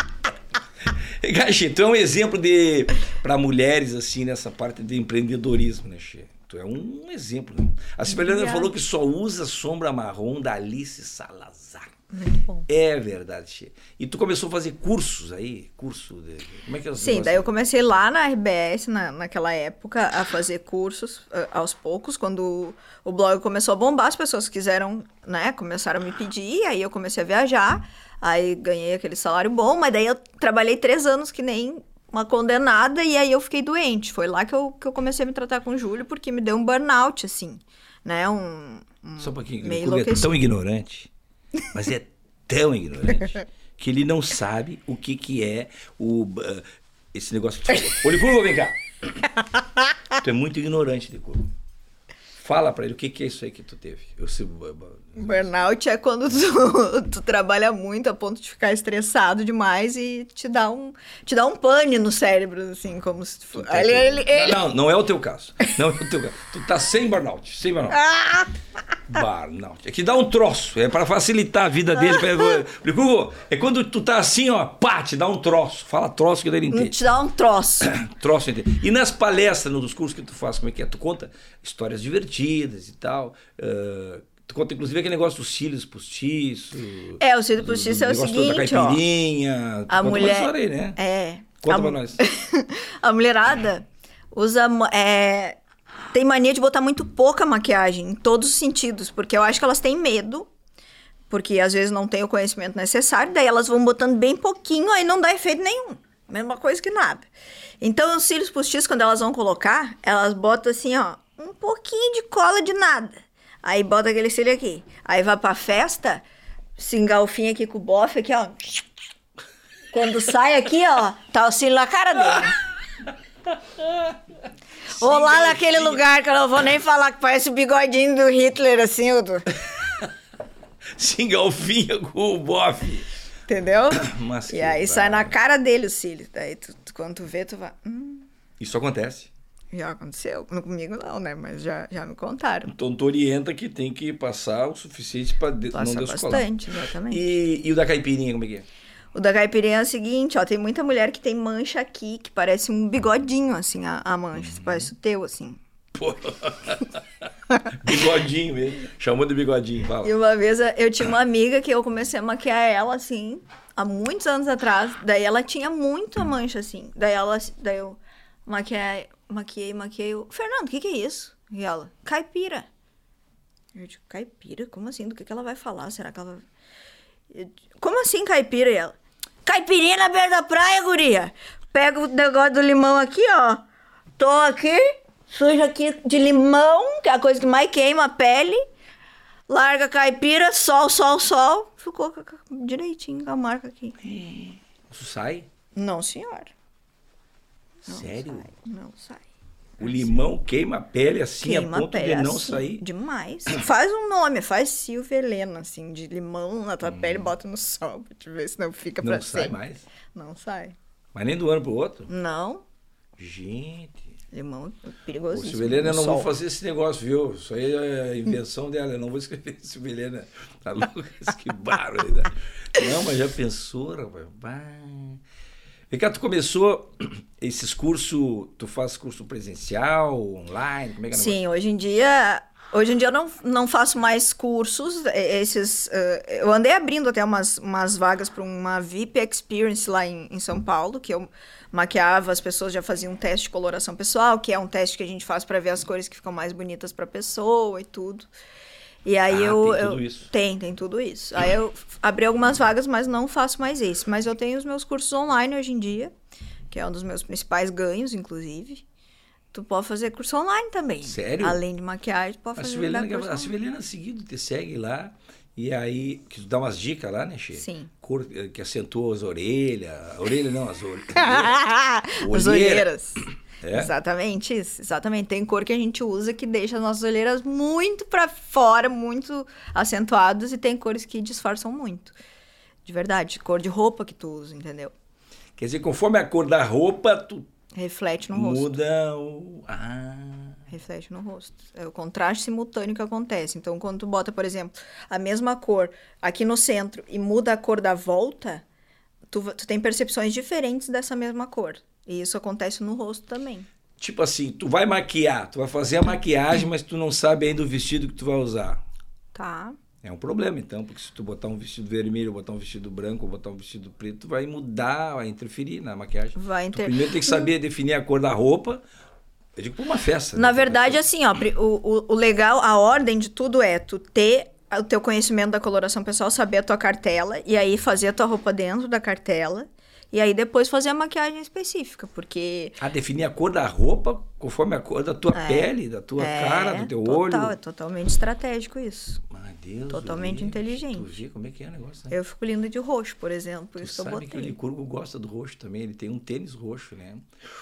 Gaxi, tu é um exemplo de para mulheres assim nessa parte de empreendedorismo, né, Che? É um exemplo. Né? A Sibeliana falou que só usa sombra marrom da Alice Salazar. Muito bom. É verdade, Che. E tu começou a fazer cursos aí? Curso de. Como é que é Sim, daí eu comecei lá na RBS, na, naquela época, a fazer cursos aos poucos. Quando o blog começou a bombar, as pessoas quiseram, né, começaram a me pedir, aí eu comecei a viajar, aí ganhei aquele salário bom, mas daí eu trabalhei três anos que nem uma condenada, e aí eu fiquei doente. Foi lá que eu, que eu comecei a me tratar com o Júlio, porque me deu um burnout, assim, né, um... um Só um pouquinho. meio O Licurgo é tão ignorante, mas é tão ignorante, que ele não sabe o que, que é o, ah, esse negócio que tu falou. Licurgo, vem cá. Tu é muito ignorante, Licurgo. Fala pra ele o que, que é isso aí que tu teve. Eu sei, Burnout é quando tu, tu trabalha muito a ponto de ficar estressado demais e te dá um, te dá um pane no cérebro, assim, como se tu for... tá Ele, ele, ele- Não, não, não é o teu caso. Não é o teu caso. Tu tá sem burnout, sem burnout. Ah! Burnout. É que dá um troço. É pra facilitar a vida dele. Pra... É quando tu tá assim, ó, pá, te dá um troço. Fala troço que ele entende. te dá um troço. Troço entende. E nas palestras, nos cursos que tu faz, como é que é? Tu conta histórias divertidas e tal. ah, tu conta, inclusive, aquele negócio dos cílios postiços. É, o cílio postiço é o seguinte, ó. A mulher... aí, né? É. Conta a, pra nós. a mulherada usa... É, tem mania de botar muito pouca maquiagem, em todos os sentidos, porque eu acho que elas têm medo, porque às vezes não tem o conhecimento necessário, daí elas vão botando bem pouquinho, aí não dá efeito nenhum. Mesma coisa que nada. Então, os cílios postiços, quando elas vão colocar, elas botam assim, ó, um pouquinho de cola de nada. Aí bota aquele cílio aqui. Aí vai pra festa, se engalfinha aqui com o bofe, aqui, ó. Quando sai aqui, ó, tá o cílio na cara dele. Ou lá naquele lugar que eu não vou nem falar, que parece o bigodinho do Hitler, assim, o do... Se engalfinha com o bofe. entendeu? Mas e aí sai na cara dele o cílio. Daí tu- quando tu vê, tu vai... Hum, Isso acontece. Já aconteceu. Comigo não, né? Mas já, já me contaram. Então tu orienta que tem que passar o suficiente pra de- não Passa descolar. bastante, exatamente. E, e o da caipirinha, como é que é? O da caipirinha é o seguinte, ó, tem muita mulher que tem mancha aqui, que parece um bigodinho, assim, a, a mancha, Uhum. parece o teu, assim. Pô. bigodinho mesmo. Chamou de bigodinho, fala. E uma vez eu tinha uma amiga que eu comecei a maquiar ela assim, há muitos anos atrás. Daí ela tinha muita mancha assim. Daí ela, daí eu maquiei, maquiei, maquiei. Eu, Fernando, o que, que é isso? E ela, caipira. Eu digo, caipira? Como assim? Do que, que ela vai falar? Será que ela vai. Eu, Como assim caipira? E ela, caipirinha na beira da praia, guria. Pega o negócio do limão aqui, ó. Tô aqui, suja aqui de limão, que é a coisa que mais queima a pele. Larga a caipira, sol, sol, sol. Ficou direitinho com a marca aqui. Isso sai? Não, senhor. Não Sério? sai, não sai. O limão queima a pele assim Queima a ponto a pele de não assim, sair. Demais. Faz um nome, faz Silvia Helena, assim, de limão na tua pele, bota no sol pra te ver se não fica Hum. Não pra sai sempre. mais. Não sai. Mas nem do ano pro outro. Não. Gente. Limão é Ô, perigosíssimo. Silvelena, eu não vou sol. fazer esse negócio, viu? Isso aí é a invenção dela. Eu não vou escrever Silvelena. Tá louco? que barbaridade. Não, mas já pensou, rapaz? Bah. Cá, tu começou esses cursos, tu faz curso presencial, online, como é que é? Sim, hoje em dia. Hoje em dia eu não, não faço mais cursos. eh, Esses, eh, eu andei abrindo até umas, umas vagas para uma VIP Experience lá em, em São Paulo, que eu maquiava, as pessoas já faziam um teste de coloração pessoal, que é um teste que a gente faz para ver as cores que ficam mais bonitas para a pessoa e tudo. E aí Ah, eu, tem eu- tudo isso. tem, tem tudo isso. Aí eu abri algumas vagas, mas não faço mais esse. Mas eu tenho os meus cursos online hoje em dia, que é um dos meus principais ganhos, inclusive. Tu pode fazer curso online também. Sério? Além de maquiagem, tu pode A fazer a online. Silvelena seguido te segue lá e aí que tu dá umas dicas lá, né, Che? Sim. Cor, eh, que acentua as orelhas. A orelha não, as orelhas. As Olheira. olheiras. É? Exatamente isso. Exatamente. Tem cor que a gente usa que deixa as nossas olheiras muito pra fora, muito acentuadas, e tem cores que disfarçam muito. De verdade. Cor de roupa que tu usa, entendeu? Quer dizer, conforme a cor da roupa, tu Reflete no rosto. muda o. Ah. Reflete no rosto. É o contraste simultâneo que acontece. Então, quando tu bota, por exemplo, a mesma cor aqui no centro e muda a cor da volta, tu, tu tem percepções diferentes dessa mesma cor. E isso acontece no rosto também. Tipo assim, tu vai maquiar, tu vai fazer a maquiagem, mas tu não sabe ainda o vestido que tu vai usar. Tá? É um problema, então, porque se tu botar um vestido vermelho, botar um vestido branco, ou botar um vestido preto, tu vai mudar, vai interferir na maquiagem. Vai Tu inter... primeiro tem que saber definir a cor da roupa. Eu digo pra uma festa. Na né? verdade, assim, ó, o, o, o legal, a ordem de tudo é tu ter o teu conhecimento da coloração pessoal, saber a tua cartela, e aí fazer a tua roupa dentro da cartela, e aí depois fazer a maquiagem específica, porque A definir a cor da roupa conforme a cor da tua É. pele, da tua é cara, do teu total, é olho. totalmente estratégico isso. Meu Deus. Totalmente livro. inteligente. Tu vê como é que é o negócio, né? Eu fico linda de roxo, por exemplo, por Tu isso que eu sabe que o botei. Licurgo gosta do roxo também. Ele tem um tênis roxo, né?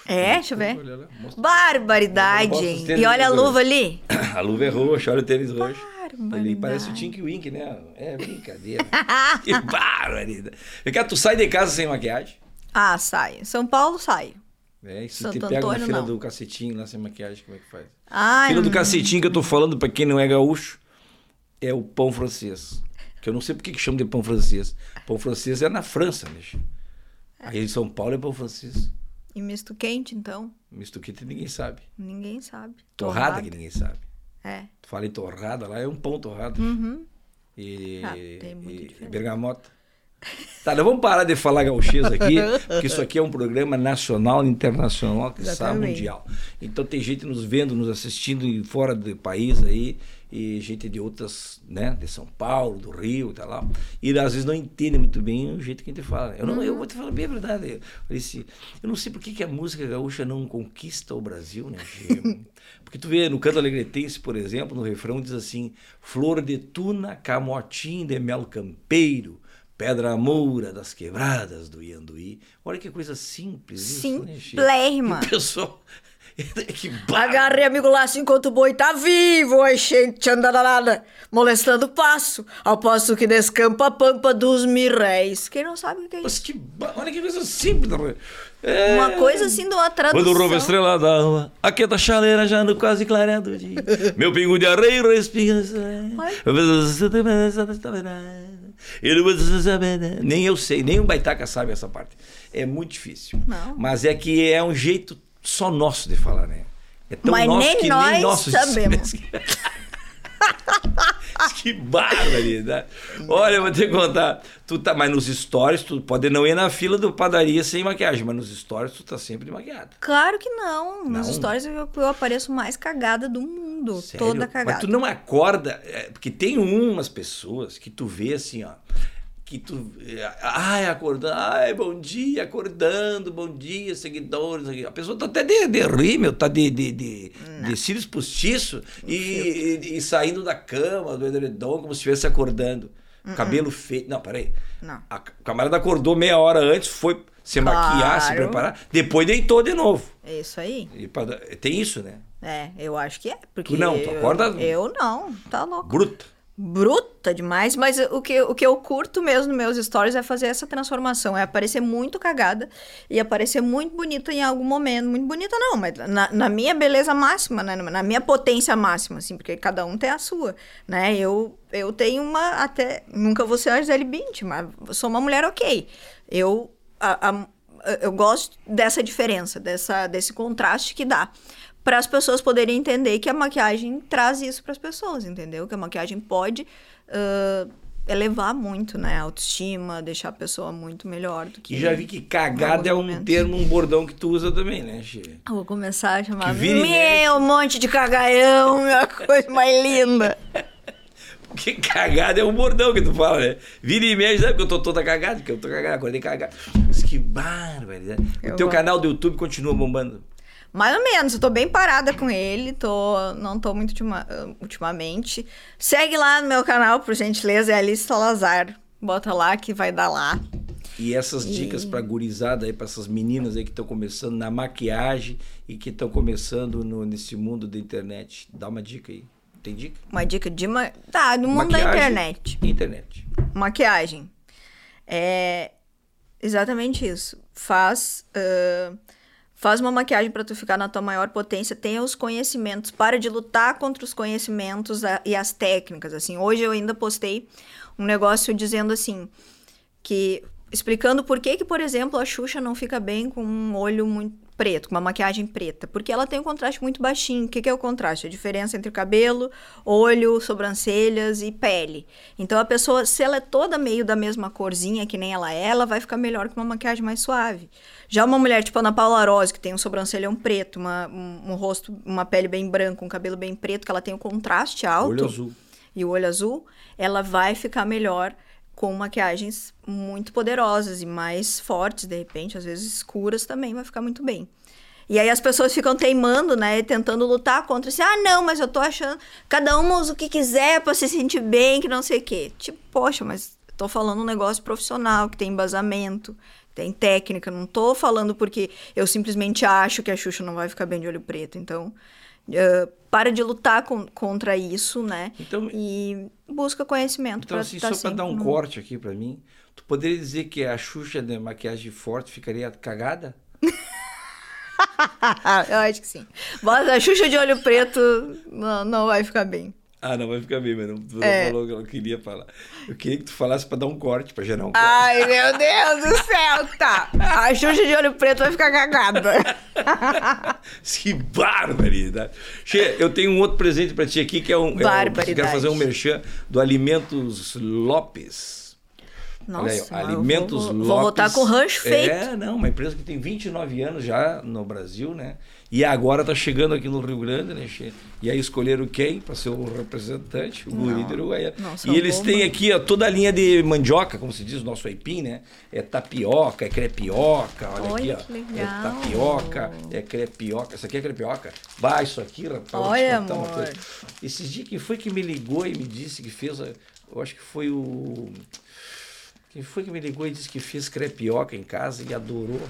É, deixa eu ver. Olha lá. Barbaridade, E olha a luva ali. A luva é roxa, olha o tênis roxo. Ele Barbaridade. parece o Tink Wink, né? É brincadeira. que barbaridade. Vem cá, tu sai de casa sem maquiagem? Ah, saio. São Paulo, saio. É, e se Santo te pega na Antônio, fila não. do cacetinho lá sem maquiagem, como é que faz? Ai, fila do cacetinho que eu tô falando, pra quem não é gaúcho, é o pão francês. Que eu não sei por que chama de pão francês. Pão francês é na França, né? che? Aí em São Paulo é pão francês. E misto quente, então? Misto quente ninguém sabe. Ninguém sabe. Torrada, que ninguém sabe. É. Tu fala em torrada, lá é um pão torrado. Uhum. E, Ah, e diferença. bergamota. Tá, nós vamos parar de falar gauchês aqui, porque isso aqui é um programa nacional, internacional, que Exatamente. mundial. Então tem gente nos vendo, nos assistindo fora do país aí, e gente de outras, né, de São Paulo, do Rio, tá lá. E às vezes não entende muito bem o jeito que a gente fala. Eu, não, eu vou te falar bem a verdade. Eu, falei assim, eu não sei por que, que a música gaúcha não conquista o Brasil, né? Porque tu vê no canto alegretense, por exemplo, no refrão diz assim: Flor de tuna, camotim de mel campeiro, pedra moura das quebradas do Ianduí. Olha que coisa simples isso, né, o pessoal. que. Agarrei amigo laço enquanto o boi tá vivo, a gente anda danada, molestando o passo, ao passo que descampa a pampa dos miréis. Quem não sabe o que é Mas isso? que ba- Olha que coisa simples. né? É... Uma coisa assim de uma tradução. Quando o roubo estrela d'alva, aqui da chaleira já no quase clareado do dia. Meu pingo de areia respira. Nem eu sei, nem o Baitaca sabe essa parte. É muito difícil. Não. Mas é que é um jeito só nosso de falar, né? É tão Mas nosso nem que nós nem nossos sabemos. que barbaridade. Olha, eu vou te contar. Tu tá, mas nos stories, tu pode não ir na fila do padaria sem maquiagem, mas nos stories tu tá sempre maquiada. Claro que não. Nos Não? stories eu, eu apareço mais cagada do mundo. Sério? Toda cagada. Mas tu não acorda, é, porque tem umas pessoas que tu vê assim, ó. Que tu. é, Ai, acordando, ai, bom dia, acordando, bom dia, seguidores. A pessoa tá até de, de rímel, tá de, de, de, de cílios postiço e, e, e saindo da cama, do edredom, como se estivesse acordando. Cabelo feito. Não, peraí. Não. A camarada acordou meia hora antes, foi se maquiar, se Claro. preparar, depois deitou de novo. É isso aí. Pra tem isso, né? É, eu acho que é. Porque Tu não, tu eu- acorda- Eu não, tá louco. Bruta. Bruta demais, mas o que, o que eu curto mesmo nos meus stories é fazer essa transformação, é aparecer muito cagada e aparecer muito bonita em algum momento. Muito bonita não, mas na, na minha beleza máxima, né? na minha potência máxima, assim, porque cada um tem a sua, né? Eu, eu tenho uma, até, nunca vou ser a Gisele Bündchen, mas sou uma mulher ok. Eu, a- a- eu gosto dessa diferença, dessa, desse contraste que dá para as pessoas poderem entender que a maquiagem traz isso para as pessoas, entendeu? Que a maquiagem pode ah, elevar muito, né? A autoestima, deixar a pessoa muito melhor do que. E já vi que cagada é um momentos. termo, um bordão que tu usa também, né, Xê? Eu Vou começar a chamar. Que. Meu, um monte de cagaião, minha coisa mais linda. Porque cagada é um bordão que tu fala, né? Vira e mexe, sabe que eu tô toda cagada, porque eu tô cagada, acordei cagada. Mas que barbaridade. O Eu teu canal do YouTube continua bombando. Mais ou menos, eu tô bem parada com ele, tô, não tô muito ultima- ultimamente. Segue lá no meu canal, por gentileza, é Alice Salazar. Bota lá que vai dar lá. E essas dicas pra gurizada aí, pra essas meninas aí que estão começando na maquiagem e que estão começando no- nesse mundo da internet. Dá uma dica aí. Tem dica? Uma dica de. Ma... Tá, no mundo da Maquiagem. internet. Internet. Maquiagem. É exatamente isso. Faz, ah, faz uma maquiagem para tu ficar na tua maior potência. Tenha os conhecimentos. Para de lutar contra os conhecimentos a- e as técnicas. Assim, hoje eu ainda postei um negócio dizendo assim que explicando por que que, por exemplo, a Xuxa não fica bem com um olho muito preto, com uma maquiagem preta, porque ela tem um contraste muito baixinho. O que que é o contraste? A diferença entre cabelo, olho, sobrancelhas e pele. Então a pessoa, se ela é toda meio da mesma corzinha que nem ela é, ela vai ficar melhor com uma maquiagem mais suave. Já uma mulher tipo a Ana Paula Rose, que tem um sobrancelhão preto, uma- um, um rosto, uma pele bem branca, um cabelo bem preto, que ela tem um contraste alto Olho azul. e o olho azul, ela vai ficar melhor com maquiagens muito poderosas e mais fortes, de repente, às vezes escuras também vai ficar muito bem. E aí as pessoas ficam teimando, né, tentando lutar contra assim, ah, não, mas eu tô achando, cada um usa o que quiser pra se sentir bem, que não sei o quê. Tipo, poxa, mas tô falando um negócio profissional, que tem embasamento, tem técnica, não tô falando porque eu simplesmente acho que a Xuxa não vai ficar bem de olho preto. Então, eh, para de lutar com- contra isso, né? Então- e busca conhecimento Então, assim, tá só pra sempre dar um no- corte aqui pra mim, tu poderia dizer que a Xuxa de maquiagem forte ficaria cagada? Eu acho que sim. Mas a Xuxa de olho preto não, não vai ficar bem. Ah, não vai ficar bem, mas não, É. falou o que ela queria falar. Eu queria que tu falasse pra dar um corte, pra gerar um corte. Ai, meu Deus do céu, tá. A Xuxa de olho preto vai ficar cagada. Que barbaridade! Che, eu tenho um outro presente pra ti aqui, que é um. é um- Barbaridade. quero fazer um merchan do Alimentos Lopes. Nossa, Olha aí, ó, Alimentos vou, Lopes. vou voltar com o rancho feito. É, não, uma empresa que tem 29 anos já no Brasil, né? E agora tá chegando aqui no Rio Grande, né, Che? E aí escolheram quem para ser o representante, o guri de Uruguaiana. não sou E eles boba. têm aqui ó, toda a linha de mandioca, como se diz, o nosso aipim, né? É tapioca, é crepioca, olha, Olha aqui, ó. que legal. É tapioca, é crepioca. Isso aqui é crepioca. Vai, isso aqui, rapaz, Olha, amor. Esses dias quem foi que me ligou e me disse que fez, a- eu acho que foi o quem foi que me ligou e disse que fez crepioca em casa e adorou?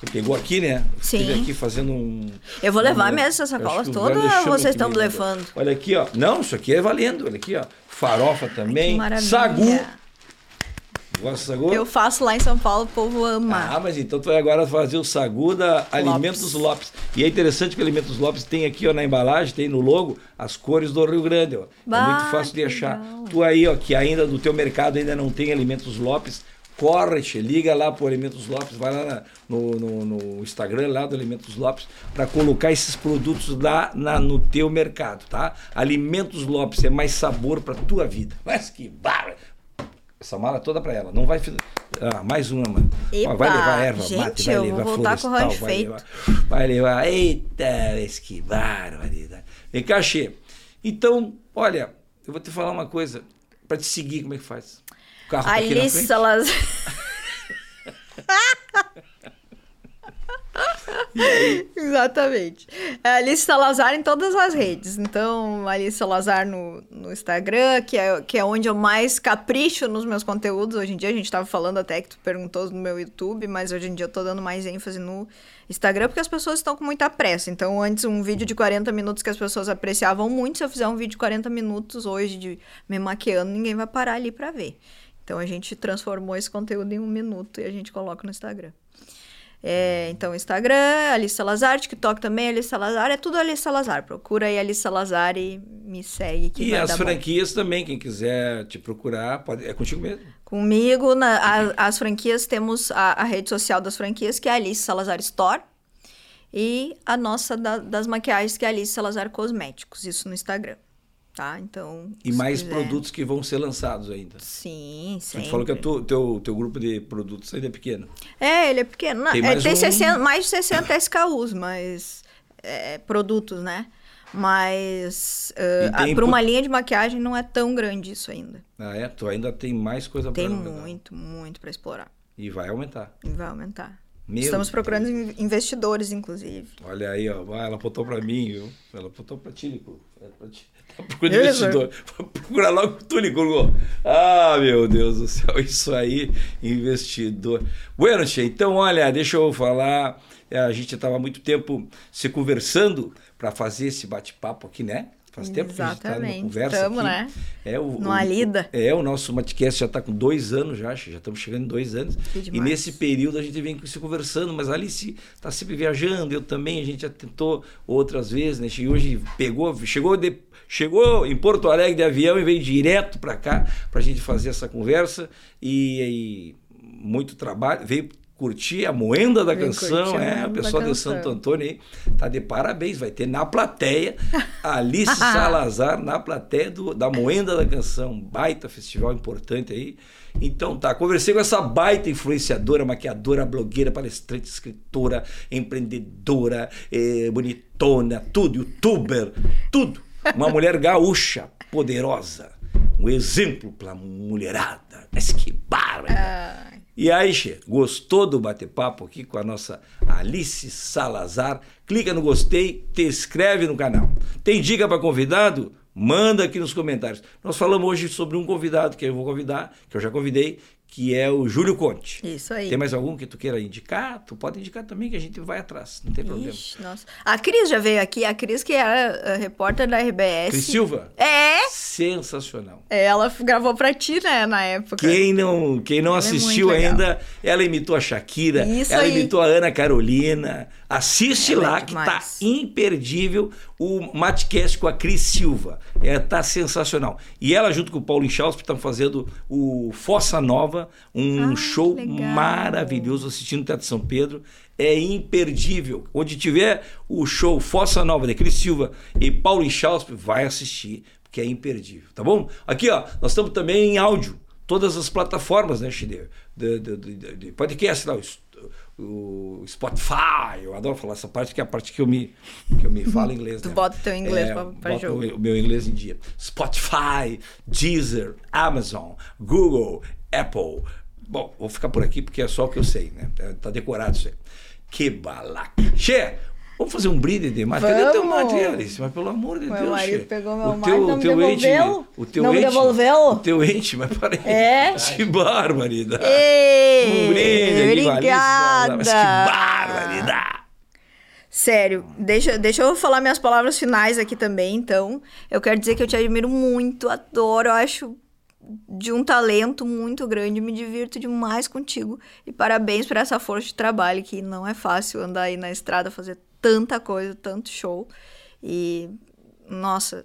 Que pegou aqui, né? Sim. Esteve aqui fazendo um. Eu vou levar mesmo essas sacolas todas, chama vocês estão me blefando? Olha aqui, ó. Não, isso aqui é valendo. Olha aqui, ó. Farofa também. Que maravilha. Sagu. Gosta de sagu? Eu faço lá em São Paulo, o povo ama. Ah, mas então tu vai agora fazer o sagu da Alimentos Lopes. E é interessante que Alimentos Lopes tem aqui ó, na embalagem, tem no logo, as cores do Rio Grande. Ó. é Bah, muito fácil de achar. legal. Tu aí, ó, que ainda do teu mercado ainda não tem Alimentos Lopes, corre, che, liga lá pro Alimentos Lopes, vai lá na- no, no, no Instagram lá do Alimentos Lopes para colocar esses produtos lá na- no teu mercado, tá? Alimentos Lopes é mais sabor para tua vida. Mas que barra! Essa mala toda para ela, não vai ah, mais uma, mano. Epa, vai levar erva gente, mate, vai levar florestal, vai feito. levar, vai levar. Eita, que barbaridade. Vem cá, Xê. Então, olha, eu vou te falar uma coisa. Para te seguir, como é que faz? O carro tá aqui na frente? Alice Salazar. Exatamente. É Alice Salazar em todas as redes. Então, Alice Salazar no, no Instagram, que é, que é onde eu mais capricho nos meus conteúdos. Hoje em dia, a gente estava falando até que tu perguntou no meu YouTube, mas hoje em dia eu tô dando mais ênfase no Instagram, porque as pessoas estão com muita pressa. Então, antes, um vídeo de 40 minutos que as pessoas apreciavam muito, se eu fizer um vídeo de 40 minutos hoje de me maquiando, ninguém vai parar ali para ver. Então, a gente transformou esse conteúdo em um minuto e a gente coloca no Instagram. É, então, Instagram, Alice Salazar, TikTok também, Alice Salazar, é tudo Alice Salazar. Procura aí Alice Salazar e me segue que E as dar bom. franquias também, quem quiser te procurar, pode, é contigo mesmo. Comigo, na- a- as franquias, temos a, a rede social das franquias, que é a Alice Salazar Store. E a nossa da- das maquiagens, que é a Alice Salazar Cosméticos. Isso no Instagram. Tá? Então. E mais quiser- produtos que vão ser lançados ainda. Sim, Você sempre. falou que o teu, teu, teu grupo de produtos ainda é pequeno. É, ele é pequeno. Tem é, mais tem um- 60 mais de 60 SKUs, mas. é, produtos, né? Mas. Uh, tem para uma linha de maquiagem não é tão grande isso ainda. Ah, é? Tu ainda tem mais coisa Tem para muito, muito para explorar. E vai aumentar. E vai aumentar. Meu Estamos procurando in- investidores, inclusive. Olha aí, ó. Ela apontou pra mim, viu? Ela apontou pra ti. É pra ti. Procurando Eu, investidor. Procura logo tu, Licurgo. Ah, meu Deus do céu. Isso aí, investidor. Bueno, tia, então, olha, deixa eu falar. É, A gente estava há muito tempo se conversando para fazer esse bate-papo aqui, né? Faz tempo que a gente tá numa Exatamente. conversa Tamo, aqui. né? É, o, Numa o- lida. É, o nosso Matcast já está com dois anos já, já estamos chegando em dois anos. E nesse período a gente vem se conversando, mas a Alice está sempre viajando, eu também, a gente já tentou outras vezes, né? E hoje pegou, chegou, de- chegou em Porto Alegre de avião e veio direto para cá para a gente fazer essa conversa e, e muito trabalho, veio curtir a moenda da canção, a é, da pessoal de. Santo Antônio aí tá de parabéns, vai ter na plateia Alice Salazar na plateia do, da Moenda da Canção, um baita festival importante aí. Então tá, conversei com essa baita influenciadora, maquiadora, blogueira, palestrante, escritora, empreendedora, eh, bonitona, tudo, youtuber, tudo. Uma mulher gaúcha, poderosa, um exemplo pra mulherada. Mas que! Ah, E aí, Che, gostou do bate-papo aqui com a nossa Alice Salazar? Clica no gostei, te inscreve no canal. Tem dica para convidado? Manda aqui nos comentários. Nós falamos hoje sobre um convidado que eu vou convidar, que eu já convidei, que é o Júlio Conte. isso aí. Tem mais algum que tu queira indicar? Tu pode indicar também que a gente vai atrás, não tem problema. Ixi, nossa. A Cris já veio aqui, a Cris que era a repórter da RBS. Cris Silva? É! Sensacional. Ela gravou pra ti, né, na época. Quem não, quem não Ela é assistiu legal. ainda, ela imitou a Shakira, Isso ela aí. imitou a Ana Carolina. Assiste é lá que tá imperdível o Matcast com a Cris Silva. É, tá sensacional. E ela, junto com o Paulo Inchauspe, estão fazendo o Fossa Nova, um Ah, show maravilhoso assistindo o Teatro São Pedro. É imperdível. Onde tiver o show Fossa Nova de Cris Silva e Paulo Inchauspe, vai assistir, porque é imperdível, tá bom? Aqui, ó, nós estamos também em áudio. Todas as plataformas, né, Chide? De, de, de- de podcast o, Spotify, eu adoro falar essa parte, que é a parte que eu me, que eu me falo inglês. Tu né? bota o teu inglês pra boto jogo. o meu inglês em dia. Spotify, Deezer, Amazon, Google, Apple. Bom, vou ficar por aqui porque é só o que eu sei, né? É, Tá decorado isso aí. Que balaca. Che, vamos fazer um brinde de mate. Cadê teu mate, Alice? Mas pelo amor de Meu Deus, marido Che. pegou meu o mate, teu, não me ente, devolveu. o teu Não me ente, devolveu. O teu ente, mas peraí. É? Que barbaridade. Ei, Um brinde aqui com a Alice Salazar, Mas que obrigada. barbaridade. Sério, deixa, deixa eu falar minhas palavras finais aqui também, então. Eu quero dizer que eu te admiro muito, adoro, eu acho de um talento muito grande, me divirto demais contigo. E parabéns por essa força de trabalho, que não é fácil andar aí na estrada, fazer tanta coisa, tanto show. E, nossa,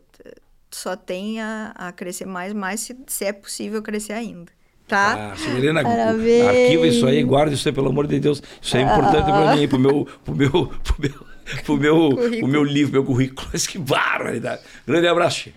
só tem a, a crescer mais, mais se, se é possível crescer ainda. Tá? Ah, Parabéns. arquiva isso aí, guarda isso aí, pelo amor de Deus. Isso é importante pra mim, pro meu, pro meu, pro meu, pro meu, pro meu livro, meu currículo. Mas que barbaridade. Grande abraço.